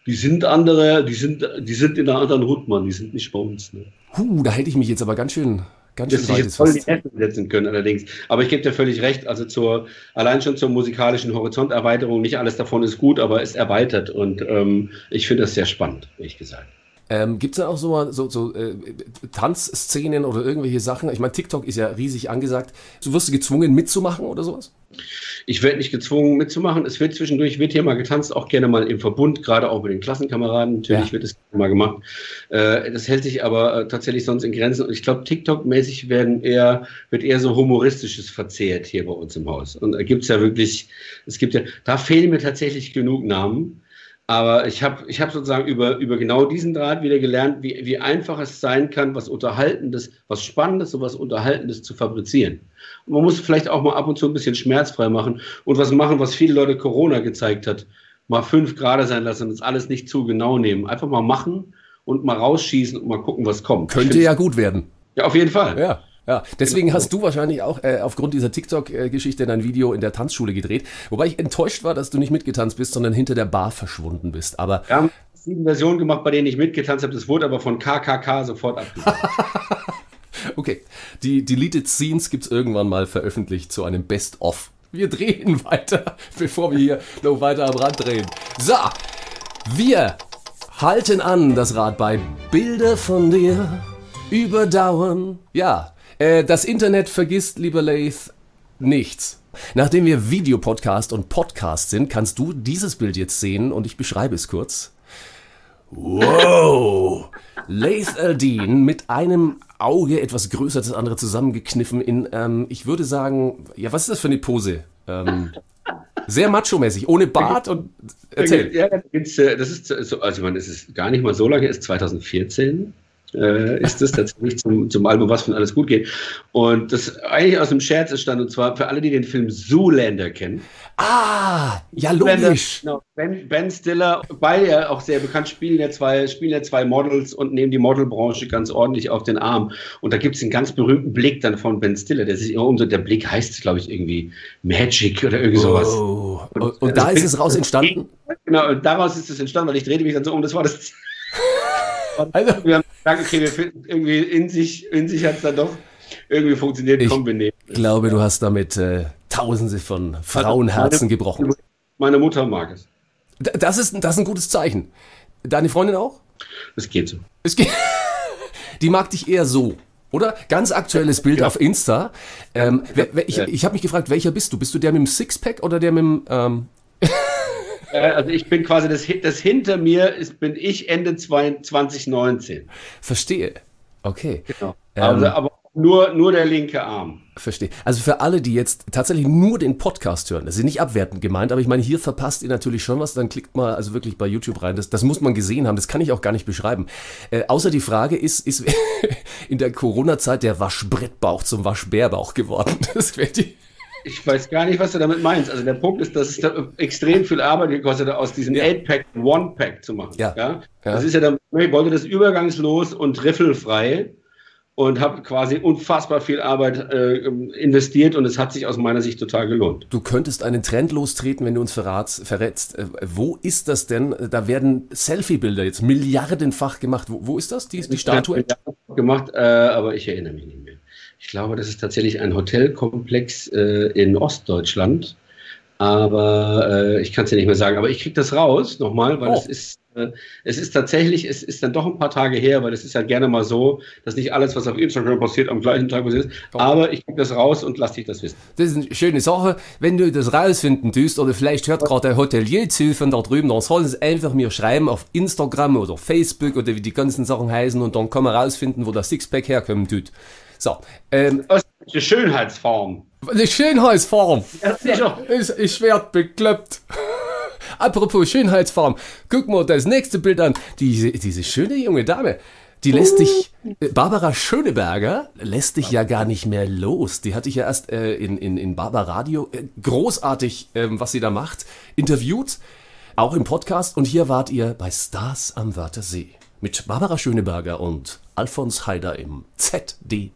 Die sind andere, die sind, die sind in einer anderen Hut, Mann. Die sind nicht bei uns, ne? Huh, da hätte ich mich jetzt aber ganz schön, ganz dass sie jetzt voll in die. Essen setzen können allerdings. Aber ich gebe dir völlig recht, also zur, allein schon zur musikalischen Horizonterweiterung, nicht alles davon ist gut, aber ist erweitert und ähm, ich finde das sehr spannend, ehrlich gesagt. Ähm, Gibt es da auch so, so, so äh, Tanzszenen oder irgendwelche Sachen? Ich meine, TikTok ist ja riesig angesagt. Du wirst du gezwungen mitzumachen oder sowas? Ich werde nicht gezwungen mitzumachen. Es wird zwischendurch, wird hier mal getanzt, auch gerne mal im Verbund, gerade auch mit den Klassenkameraden. Natürlich Ja. wird es mal gemacht. Äh, das hält sich aber äh, tatsächlich sonst in Grenzen. Und ich glaube, TikTok-mäßig werden eher, wird eher so humoristisches verzehrt hier bei uns im Haus. Und da gibt es ja wirklich, es gibt ja, da fehlen mir tatsächlich genug Namen. Aber ich habe ich hab sozusagen über, über genau diesen Draht wieder gelernt, wie, wie einfach es sein kann, was Unterhaltendes, was Spannendes und was Unterhaltendes zu fabrizieren. Und man muss vielleicht auch mal ab und zu ein bisschen schmerzfrei machen und was machen, was viele Leute Corona gezeigt hat. Mal fünf Grad sein lassen und das alles nicht zu genau nehmen. Einfach mal machen und mal rausschießen und mal gucken, was kommt. Könnte ja gut werden. Ja, auf jeden Fall. Ja. Ja, deswegen hast du wahrscheinlich auch äh, aufgrund dieser TikTok-Geschichte dein Video in der Tanzschule gedreht. Wobei ich enttäuscht war, dass du nicht mitgetanzt bist, sondern hinter der Bar verschwunden bist. Aber Wir haben sieben Versionen gemacht, bei denen ich mitgetanzt habe. Das wurde aber von KKK sofort abgesagt. okay, die Deleted Scenes gibt's irgendwann mal veröffentlicht zu einem Best-of. Wir drehen weiter, bevor wir hier noch weiter am Rand drehen. So, wir halten an das Rad bei Bilder von dir überdauern. Ja, äh, das Internet vergisst, lieber Lath, nichts. Nachdem wir Videopodcast und Podcast sind, kannst du dieses Bild jetzt sehen und ich beschreibe es kurz. Wow! Laith Aldin mit einem Auge etwas größer als das andere zusammengekniffen in, ähm, ich würde sagen, ja, was ist das für eine Pose? Ähm, sehr macho-mäßig, ohne Bart und erzähl. Ja, äh, das ist so, also ich meine, es ist gar nicht mal so lange, es ist 2014. Äh, ist das tatsächlich zum, zum Album Was von alles gut geht. Und das eigentlich aus dem Scherz entstand, und zwar für alle, die den Film Zoolander kennen. Ah, ja, Zoolander, logisch. Genau, ben, ben Stiller, beide ja auch sehr bekannt, spielen ja, zwei, spielen ja zwei Models und nehmen die Modelbranche ganz ordentlich auf den Arm. Und da gibt es einen ganz berühmten Blick dann von Ben Stiller, der sich immer um so, der Blick heißt, glaube ich, irgendwie Magic oder irgendwie sowas. Oh. Und, und da ist es raus entstanden? Genau, und daraus ist es entstanden, weil ich drehte mich dann so um, das war das. Also, Wir haben gesagt, okay, wir finden irgendwie in sich, in sich hat es dann doch irgendwie funktioniert, Ich komm, wir nehmen. ich glaube, du hast damit äh, Tausende von Frauenherzen gebrochen. Meine Mutter mag es. Das ist, das ist ein gutes Zeichen. Deine Freundin auch? Das geht so. Es geht, die mag dich eher so. Oder? Ganz aktuelles Bild auf Insta. Ähm, wer, wer, ich ich habe mich gefragt, welcher bist du? Bist du der mit dem Sixpack oder der mit dem. Ähm, Äh, Also ich bin quasi, das, das hinter mir ist, bin ich Ende 2019. verstehe. Okay. Genau. Ähm. Also, aber nur, nur der linke Arm. Verstehe. Also für alle, die jetzt tatsächlich nur den Podcast hören, das ist nicht abwertend gemeint, aber ich meine, hier verpasst ihr natürlich schon was, dann klickt mal also wirklich bei YouTube rein. Das, das muss man gesehen haben, das kann ich auch gar nicht beschreiben. Äh, außer die Frage ist, ist in der Corona-Zeit der Waschbrettbauch zum Waschbärbauch geworden? Das wäre die. Ich weiß gar nicht, was du damit meinst. Also der Punkt ist, dass es da extrem viel Arbeit gekostet hat, aus diesem Ja. 8-Pack ein One-Pack zu machen. Ja. Ja? Ja. Das ist ja dann, ich wollte das übergangslos und riffelfrei. und habe quasi unfassbar viel Arbeit äh, investiert und es hat sich aus meiner Sicht total gelohnt. Du könntest einen Trend lostreten, wenn du uns verratst, verrätst. Äh, wo ist das denn? Da werden Selfie-Bilder jetzt milliardenfach gemacht. Wo, wo ist das, die, die Statue? Gemacht, äh, aber ich erinnere mich nicht mehr. Ich glaube, das ist tatsächlich ein Hotelkomplex äh, in Ostdeutschland. Aber äh, ich kann es ja nicht mehr sagen. Aber ich kriege das raus nochmal, weil oh. es ist äh, es ist tatsächlich, es ist dann doch ein paar Tage her, weil es ist ja gerne mal so, dass nicht alles, was auf Instagram passiert, am gleichen Tag passiert ist. Aber ich kriege das raus und lass dich das wissen. Das ist eine schöne Sache. Wenn du das rausfinden tust, oder vielleicht hört gerade der Hotelier zu von da drüben, dann soll es einfach mir schreiben auf Instagram oder Facebook oder wie die ganzen Sachen heißen und dann kann man rausfinden, wo das Sixpack herkommen tut. So. Ähm, eine Schönheitsform. Eine Schönheitsform. Ja, sicher. Ich, ich werde bekloppt. Apropos Schönheitsform, guck mal das nächste Bild an. Diese, diese schöne junge Dame, die lässt dich, äh, Barbara Schöneberger lässt dich ja gar nicht mehr los. Die hatte ich ja erst äh, in, in, in Barbara Radio, äh, großartig, äh, was sie da macht, interviewt, auch im Podcast. Und hier wart ihr bei Stars am Wörthersee mit Barbara Schöneberger und Alfons Heider im ZDF.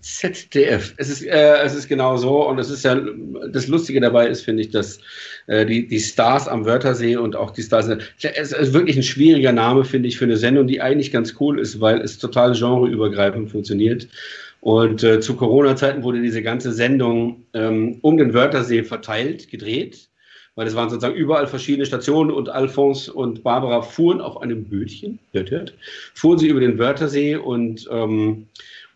ZDF. Es ist, äh, es ist genau so und es ist ja, das Lustige dabei ist, finde ich, dass äh, die, die Stars am Wörthersee und auch die Stars, es ist wirklich ein schwieriger Name, finde ich, für eine Sendung, die eigentlich ganz cool ist, weil es total genreübergreifend funktioniert. Und äh, zu Corona-Zeiten wurde diese ganze Sendung ähm, um den Wörthersee verteilt, gedreht, weil es waren sozusagen überall verschiedene Stationen und Alphonse und Barbara fuhren auf einem Bötchen, hört, hört, fuhren sie über den Wörthersee und ähm,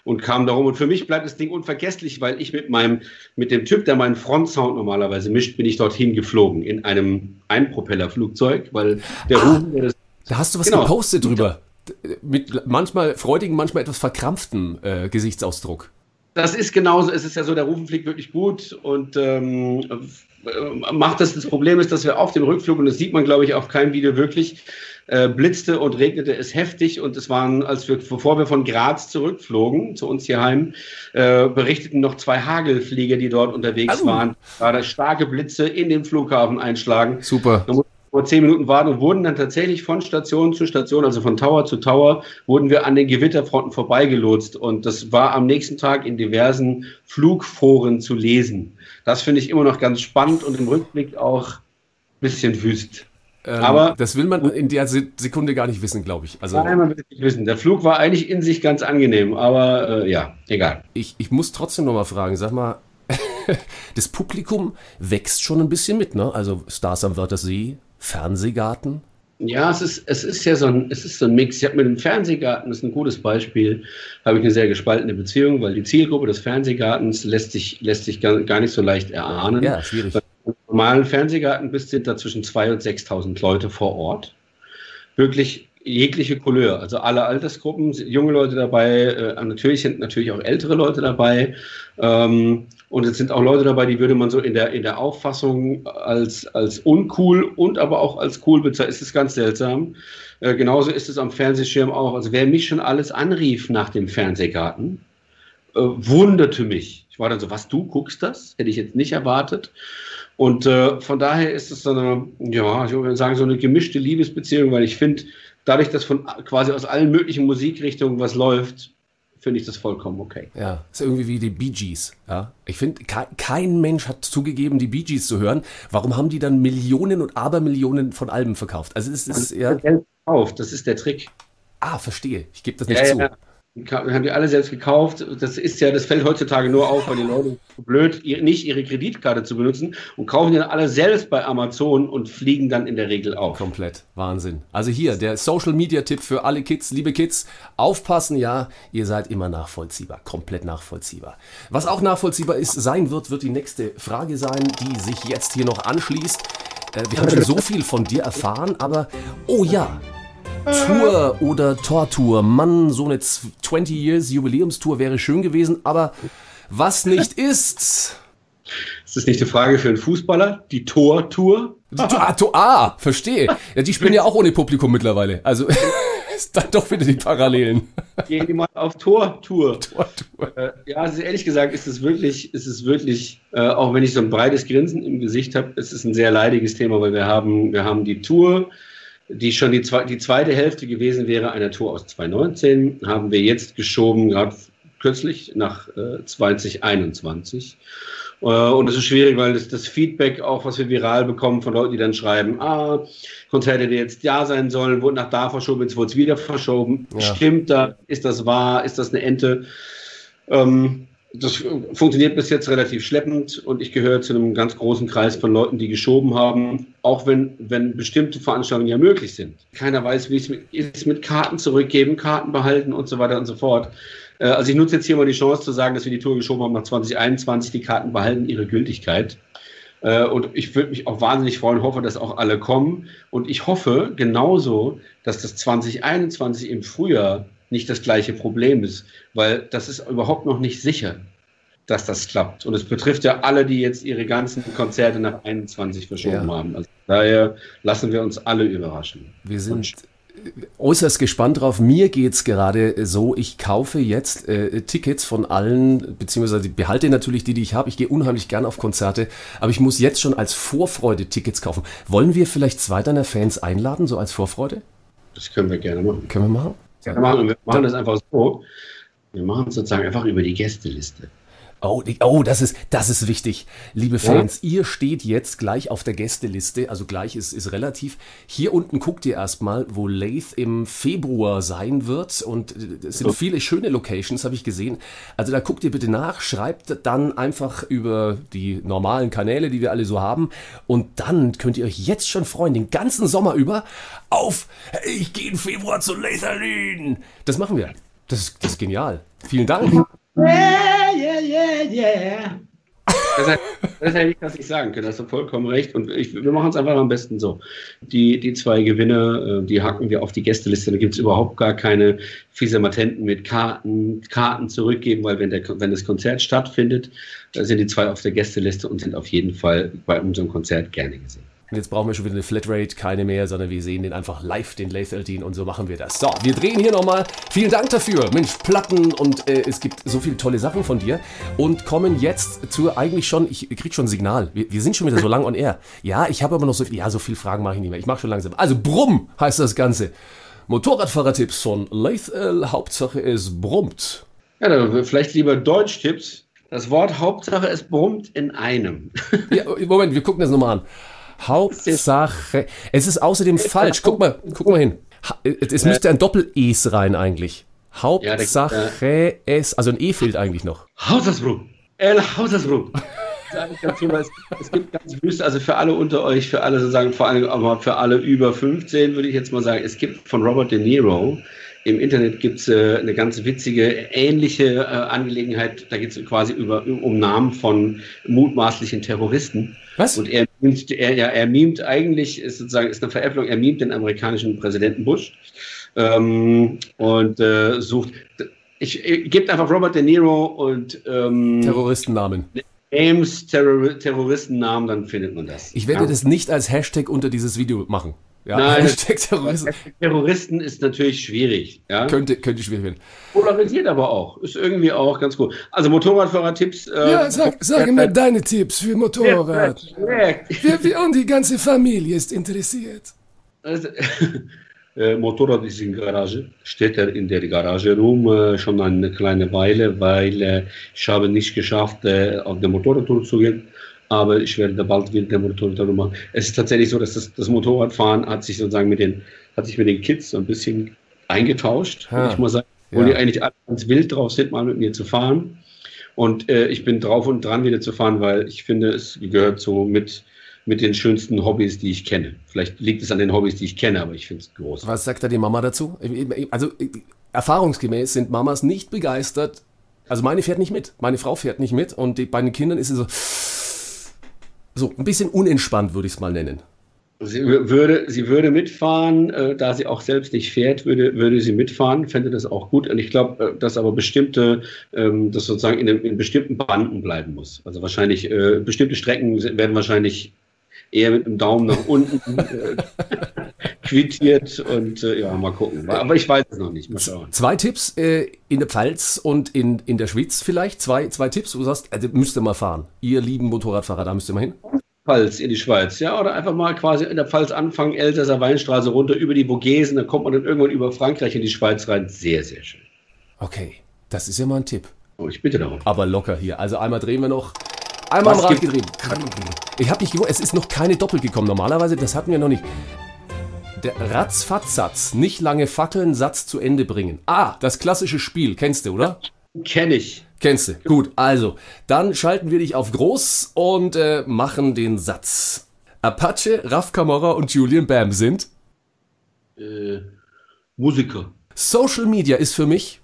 und kam darum. Und für mich bleibt das Ding unvergesslich, weil ich mit meinem, mit dem Typ, der meinen Frontsound normalerweise mischt, bin ich dorthin geflogen in einem Einpropellerflugzeug, weil der ah, Rufen, der Da hast du was genau, gepostet drüber. Mit manchmal freudigen, manchmal etwas verkrampftem äh, Gesichtsausdruck. Das ist genauso. Es ist ja so, der Rufen fliegt wirklich gut und ähm, macht das. Das Problem ist, dass wir auf dem Rückflug, und das sieht man, glaube ich, auf keinem Video wirklich, äh, blitzte und regnete es heftig und es waren, als wir, bevor wir von Graz zurückflogen, zu uns hier heim, äh, berichteten noch zwei Hagelflieger, die dort unterwegs oh. waren, gerade starke Blitze in den Flughafen einschlagen. Super. Da vor zehn Minuten warten und wurden dann tatsächlich von Station zu Station, also von Tower zu Tower, wurden wir an den Gewitterfronten vorbeigelotst. Und das war am nächsten Tag in diversen Flugforen zu lesen. Das finde ich immer noch ganz spannend und im Rückblick auch ein bisschen wüst. Ähm, aber das will man in der Sekunde gar nicht wissen, glaube ich. Also, nein, man will es nicht wissen. Der Flug war eigentlich in sich ganz angenehm, aber äh, ja, egal. Ich, ich muss trotzdem noch mal fragen, sag mal, das Publikum wächst schon ein bisschen mit, ne? Also Stars am Wörthersee, Fernsehgarten. Ja, es ist, es ist ja so ein, es ist so ein Mix. Ich habe mit dem Fernsehgarten, das ist ein gutes Beispiel, habe ich eine sehr gespaltene Beziehung, weil die Zielgruppe des Fernsehgartens lässt sich, lässt sich gar, gar nicht so leicht erahnen. Ja, schwierig. Im normalen Fernsehgarten bist sind da zwischen 2.000 und 6.000 Leute vor Ort. Wirklich jegliche Couleur, also alle Altersgruppen, junge Leute dabei, äh, natürlich sind natürlich auch ältere Leute dabei. Ähm, und es sind auch Leute dabei, die würde man so in der, in der Auffassung als, als uncool und aber auch als cool bezeichnen. Es ist ganz seltsam. Äh, genauso ist es am Fernsehschirm auch. Also wer mich schon alles anrief nach dem Fernsehgarten, äh, wunderte mich. Ich war dann so, was, du guckst das? Hätte ich jetzt nicht erwartet. Und äh, von daher ist es so eine, ja, ich würde sagen, so eine gemischte Liebesbeziehung, weil ich finde, dadurch, dass von quasi aus allen möglichen Musikrichtungen was läuft, finde ich das vollkommen okay. Ja, ist irgendwie wie die Bee Gees. Ja? Ich finde, kein, kein Mensch hat zugegeben, die Bee Gees zu hören. Warum haben die dann Millionen und Abermillionen von Alben verkauft? Also es ist, ja. Das ist der Trick. Ah, verstehe. Ich gebe das nicht ja, zu. Ja. Haben die alle selbst gekauft. Das ist ja, das fällt heutzutage nur auf, weil die Leute blöd, nicht ihre Kreditkarte zu benutzen und kaufen die dann alle selbst bei Amazon und fliegen dann in der Regel auf. Komplett. Wahnsinn. Also hier, der Social Media Tipp für alle Kids, liebe Kids. Aufpassen, ja, ihr seid immer nachvollziehbar. Komplett nachvollziehbar. Was auch nachvollziehbar ist, sein wird, wird die nächste Frage sein, die sich jetzt hier noch anschließt. Äh, wir haben schon so viel von dir erfahren, aber, oh ja, Tour oder Tortour. Mann, so eine 20 Years Jubiläumstour wäre schön gewesen, aber was nicht ist. Ist das nicht eine Frage für einen Fußballer? Die Tortour? Ah, ah, verstehe. Ja, die spielen ja auch ohne Publikum mittlerweile. Also ist dann doch wieder die Parallelen. Gehen die mal auf Tortour. Tortour. Äh, ja, also ehrlich gesagt ist es wirklich, ist es wirklich, äh, auch wenn ich so ein breites Grinsen im Gesicht habe, ist es ein sehr leidiges Thema, weil wir haben, wir haben die Tour, die schon die, zwe die zweite Hälfte gewesen wäre einer Tour aus 2019, haben wir jetzt geschoben, gerade kürzlich nach äh, 2021. Äh, und es ist schwierig, weil das, das, Feedback auch, was wir viral bekommen von Leuten, die dann schreiben, ah, Konzerte, die jetzt ja sein sollen, wurden nach da verschoben, jetzt wurde es wieder verschoben. Ja. Stimmt da? Ist das wahr? Ist das eine Ente? Ähm, das funktioniert bis jetzt relativ schleppend und ich gehöre zu einem ganz großen Kreis von Leuten, die geschoben haben, auch wenn, wenn bestimmte Veranstaltungen ja möglich sind. Keiner weiß, wie es mit, ist mit Karten zurückgeben, Karten behalten und so weiter und so fort. Äh, also ich nutze jetzt hier mal die Chance zu sagen, dass wir die Tour geschoben haben nach 2021. Die Karten behalten ihre Gültigkeit. Äh, und ich würde mich auch wahnsinnig freuen, hoffe, dass auch alle kommen. Und ich hoffe genauso, dass das 2021 im Frühjahr nicht das gleiche Problem ist, weil das ist überhaupt noch nicht sicher, dass das klappt. Und es betrifft ja alle, die jetzt ihre ganzen Konzerte nach 21 verschoben ja. haben. Also daher lassen wir uns alle überraschen. Wir sind äußerst gespannt drauf. Mir geht es gerade so, ich kaufe jetzt äh, Tickets von allen, beziehungsweise behalte natürlich die, die ich habe. Ich gehe unheimlich gern auf Konzerte, aber ich muss jetzt schon als Vorfreude Tickets kaufen. Wollen wir vielleicht zwei deiner Fans einladen, so als Vorfreude? Das können wir gerne machen. Können wir machen? Ja, machen wir machen das einfach so. Wir machen es sozusagen einfach über die Gästeliste. Oh, oh, das ist, das ist wichtig. Liebe Fans, ja. ihr steht jetzt gleich auf der Gästeliste, also gleich ist, ist relativ. Hier unten guckt ihr erstmal, wo Lath im Februar sein wird. Und äh, es sind viele schöne Locations, habe ich gesehen. Also da guckt ihr bitte nach, schreibt dann einfach über die normalen Kanäle, die wir alle so haben. Und dann könnt ihr euch jetzt schon freuen, den ganzen Sommer über, auf, ich gehe im Februar zu Latherlin. Das machen wir. Das, das ist genial. Vielen Dank. Yeah, yeah, yeah, yeah. Das hätte, ich das nicht sagen können, hast du vollkommen recht. Und ich, wir machen es einfach am besten so. Die, die zwei Gewinner, äh, die hacken wir auf die Gästeliste. Da gibt es überhaupt gar keine Fiesematenten mit Karten, Karten zurückgeben, weil wenn, der, wenn das Konzert stattfindet, sind die zwei auf der Gästeliste und sind auf jeden Fall bei unserem Konzert gerne gesehen. Und jetzt brauchen wir schon wieder eine Flatrate, keine mehr, sondern wir sehen den einfach live, den Lathaltine und so machen wir das. So, wir drehen hier nochmal. Vielen Dank dafür. Mensch, Platten und äh, es gibt so viele tolle Sachen von dir. Und kommen jetzt zu eigentlich schon, ich krieg schon ein Signal. Wir, wir sind schon wieder so lang on air. Ja, ich habe aber noch so, ja, so viele Fragen mache ich nicht mehr. Ich mache schon langsam. Also Brumm heißt das Ganze. Motorradfahrertipps von Lathal. Hauptsache es brummt. Ja, dann vielleicht lieber Deutsch-Tipps. Das Wort Hauptsache es brummt in einem. ja, Moment, wir gucken das nochmal an. Hauptsache. Es ist außerdem falsch. Guck mal, guck mal hin. Es müsste ein Doppel-Es rein eigentlich. Hauptsache es. Also ein E fehlt eigentlich noch. Hausasbruch. El Hausasbruch. es gibt ganz wüste, also für alle unter euch, für alle sozusagen, vor allem aber für alle über 15, würde ich jetzt mal sagen, es gibt von Robert De Niro im Internet gibt es äh, eine ganz witzige, ähnliche äh, Angelegenheit. Da geht es quasi über, um Namen von mutmaßlichen Terroristen. Was? Und er mimt, er, ja, er mimt eigentlich, ist sozusagen, ist eine Veräpplung, er mimt den amerikanischen Präsidenten Bush ähm, und äh, sucht. Ich, ich gebe einfach Robert De Niro und ähm, Terroristennamen. Ames Terror Terroristennamen, dann findet man das. Ich werde ja. das nicht als Hashtag unter dieses Video machen. Ja, Nein, Hashtag Terroristen. Terroristen ist natürlich schwierig. Ja? Könnte, könnte schwierig werden. Polarisiert aber auch. Ist irgendwie auch ganz gut. Also Motorradfahrer-Tipps. Äh, ja, sag, sag mir deine Tipps für Motorrad. Wir, wir, und die ganze Familie ist interessiert. Also, äh, Motorrad ist in der Garage, steht er in der Garage rum, äh, schon eine kleine Weile, weil äh, ich habe nicht geschafft, äh, auf der Motorradtour zu gehen aber ich werde da bald wieder der Motorrad machen. Es ist tatsächlich so, dass das, das, Motorradfahren hat sich sozusagen mit den, hat sich mit den Kids so ein bisschen eingetauscht, ha. ich mal sagen, wo ja. die eigentlich alle ganz wild drauf sind, mal mit mir zu fahren. Und äh, ich bin drauf und dran, wieder zu fahren, weil ich finde, es gehört so mit, mit den schönsten Hobbys, die ich kenne. Vielleicht liegt es an den Hobbys, die ich kenne, aber ich finde es groß. Was sagt da die Mama dazu? Also erfahrungsgemäß sind Mamas nicht begeistert. Also meine fährt nicht mit, meine Frau fährt nicht mit und die, bei den Kindern ist sie so, so ein bisschen unentspannt, würde ich es mal nennen. Sie würde, sie würde mitfahren, äh, da sie auch selbst nicht fährt, würde, würde sie mitfahren, fände das auch gut. Und ich glaube, äh, dass aber bestimmte, ähm, das sozusagen in, in, bestimmten Banden bleiben muss. Also wahrscheinlich, äh, bestimmte Strecken werden wahrscheinlich eher mit dem Daumen nach unten äh, quittiert und äh, ja, mal gucken. Aber ich weiß es noch nicht. Mal schauen. Zwei Tipps äh, in der Pfalz und in, in der Schweiz vielleicht. Zwei, zwei Tipps, wo du sagst, also müsst ihr mal fahren. Ihr lieben Motorradfahrer, da müsst ihr mal hin. Pfalz in die Schweiz, ja, oder einfach mal quasi in der Pfalz anfangen, Elsässer Weinstraße runter über die Vogesen, dann kommt man dann irgendwann über Frankreich in die Schweiz rein. Sehr, sehr schön. Okay, das ist ja mal ein Tipp. Oh, ich bitte darum. Aber locker hier. Also einmal drehen wir noch. Einmal Was am Rad gedreht. Ich habe nicht gewusst, es ist noch keine Doppel gekommen. Normalerweise, das hatten wir noch nicht. Der Ratzfatz-Satz. Nicht lange fackeln, Satz zu Ende bringen. Ah, das klassische Spiel. Kennst du, oder? Kenne ich. Kennst du. Gut, also, dann schalten wir dich auf groß und äh, machen den Satz. Apache, Raf Camorra und Julian Bam sind. Äh, Musiker. Social Media ist für mich.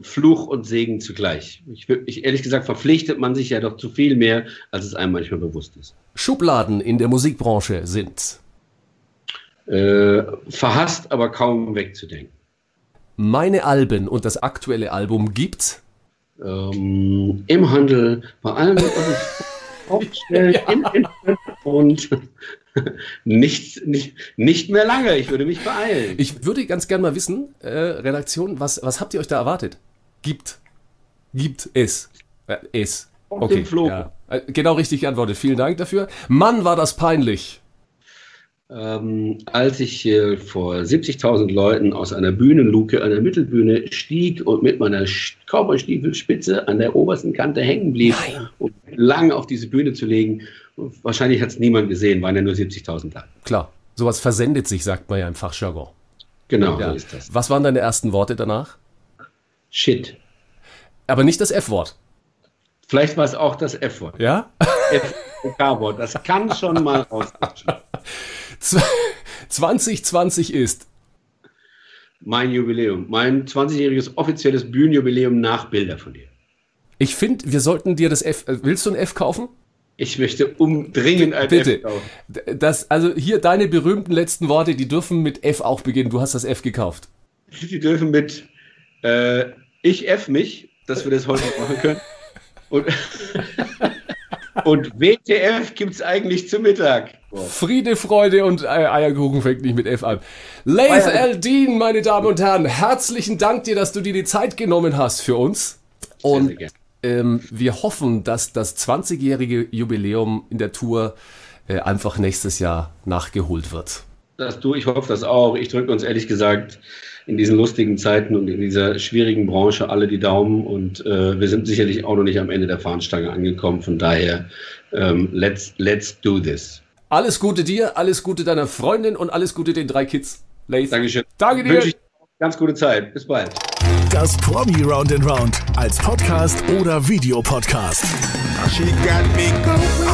Fluch und Segen zugleich. Ich, ich, ehrlich gesagt verpflichtet man sich ja doch zu viel mehr, als es einem manchmal bewusst ist. Schubladen in der Musikbranche sind. Äh, verhasst, aber kaum wegzudenken. Meine Alben und das aktuelle Album gibt. Ähm, Im Handel, bei allem, aufstellt, im Internet und nicht, nicht, nicht mehr lange. Ich würde mich beeilen. Ich würde ganz gern mal wissen, äh, Redaktion, was, was habt ihr euch da erwartet? Gibt. Gibt es. Äh, es. Floh. Ja. Äh, Genau richtig geantwortet. Vielen Dank dafür. Mann, war das peinlich. Ähm, als ich äh, vor 70.000 Leuten aus einer Bühnenluke der Mittelbühne stieg und mit meiner Cowboystiefelspitze an der obersten Kante hängen blieb, um lang auf diese Bühne zu legen. Wahrscheinlich hat es niemand gesehen, waren ja nur 70.000 da. Klar, sowas versendet sich, sagt man ja im Fachjargon. Genau, Ja. so ist das. Was waren deine ersten Worte danach? Shit. Aber nicht das F-Wort. Vielleicht war es auch das F-Wort. Ja? F-Wort. Das kann schon mal rausrutschen. Z- 2020 ist. Mein Jubiläum. Mein 20-jähriges offizielles Bühnenjubiläum nach Bilder von dir. Ich finde, wir sollten dir das F. äh, Willst du ein F kaufen? Ich möchte umdringend ein Bitte. F kaufen. Das, also hier deine berühmten letzten Worte, die dürfen mit F auch beginnen. Du hast das F gekauft. Die dürfen mit äh, Ich F mich, dass wir das heute machen können. Und, und WTF gibt es eigentlich zu Mittag. Friede, Freude und Ei- Eierkuchen fängt nicht mit F an. Laith L. Dean, meine Damen und Herren, herzlichen Dank dir, dass du dir die Zeit genommen hast für uns. Und ähm, wir hoffen, dass das 20-jährige Jubiläum in der Tour äh, einfach nächstes Jahr nachgeholt wird. Das du, ich hoffe das auch. Ich drücke uns ehrlich gesagt in diesen lustigen Zeiten und in dieser schwierigen Branche alle die Daumen und äh, wir sind sicherlich auch noch nicht am Ende der Fahnenstange angekommen. Von daher, ähm, let's, let's do this. Alles Gute dir, alles Gute deiner Freundin und alles Gute den drei Kids. Laith. Dankeschön. Danke dir. Wünsche ich ganz gute Zeit. Bis bald. Das Promi Round and Round als Podcast oder Videopodcast. She got me going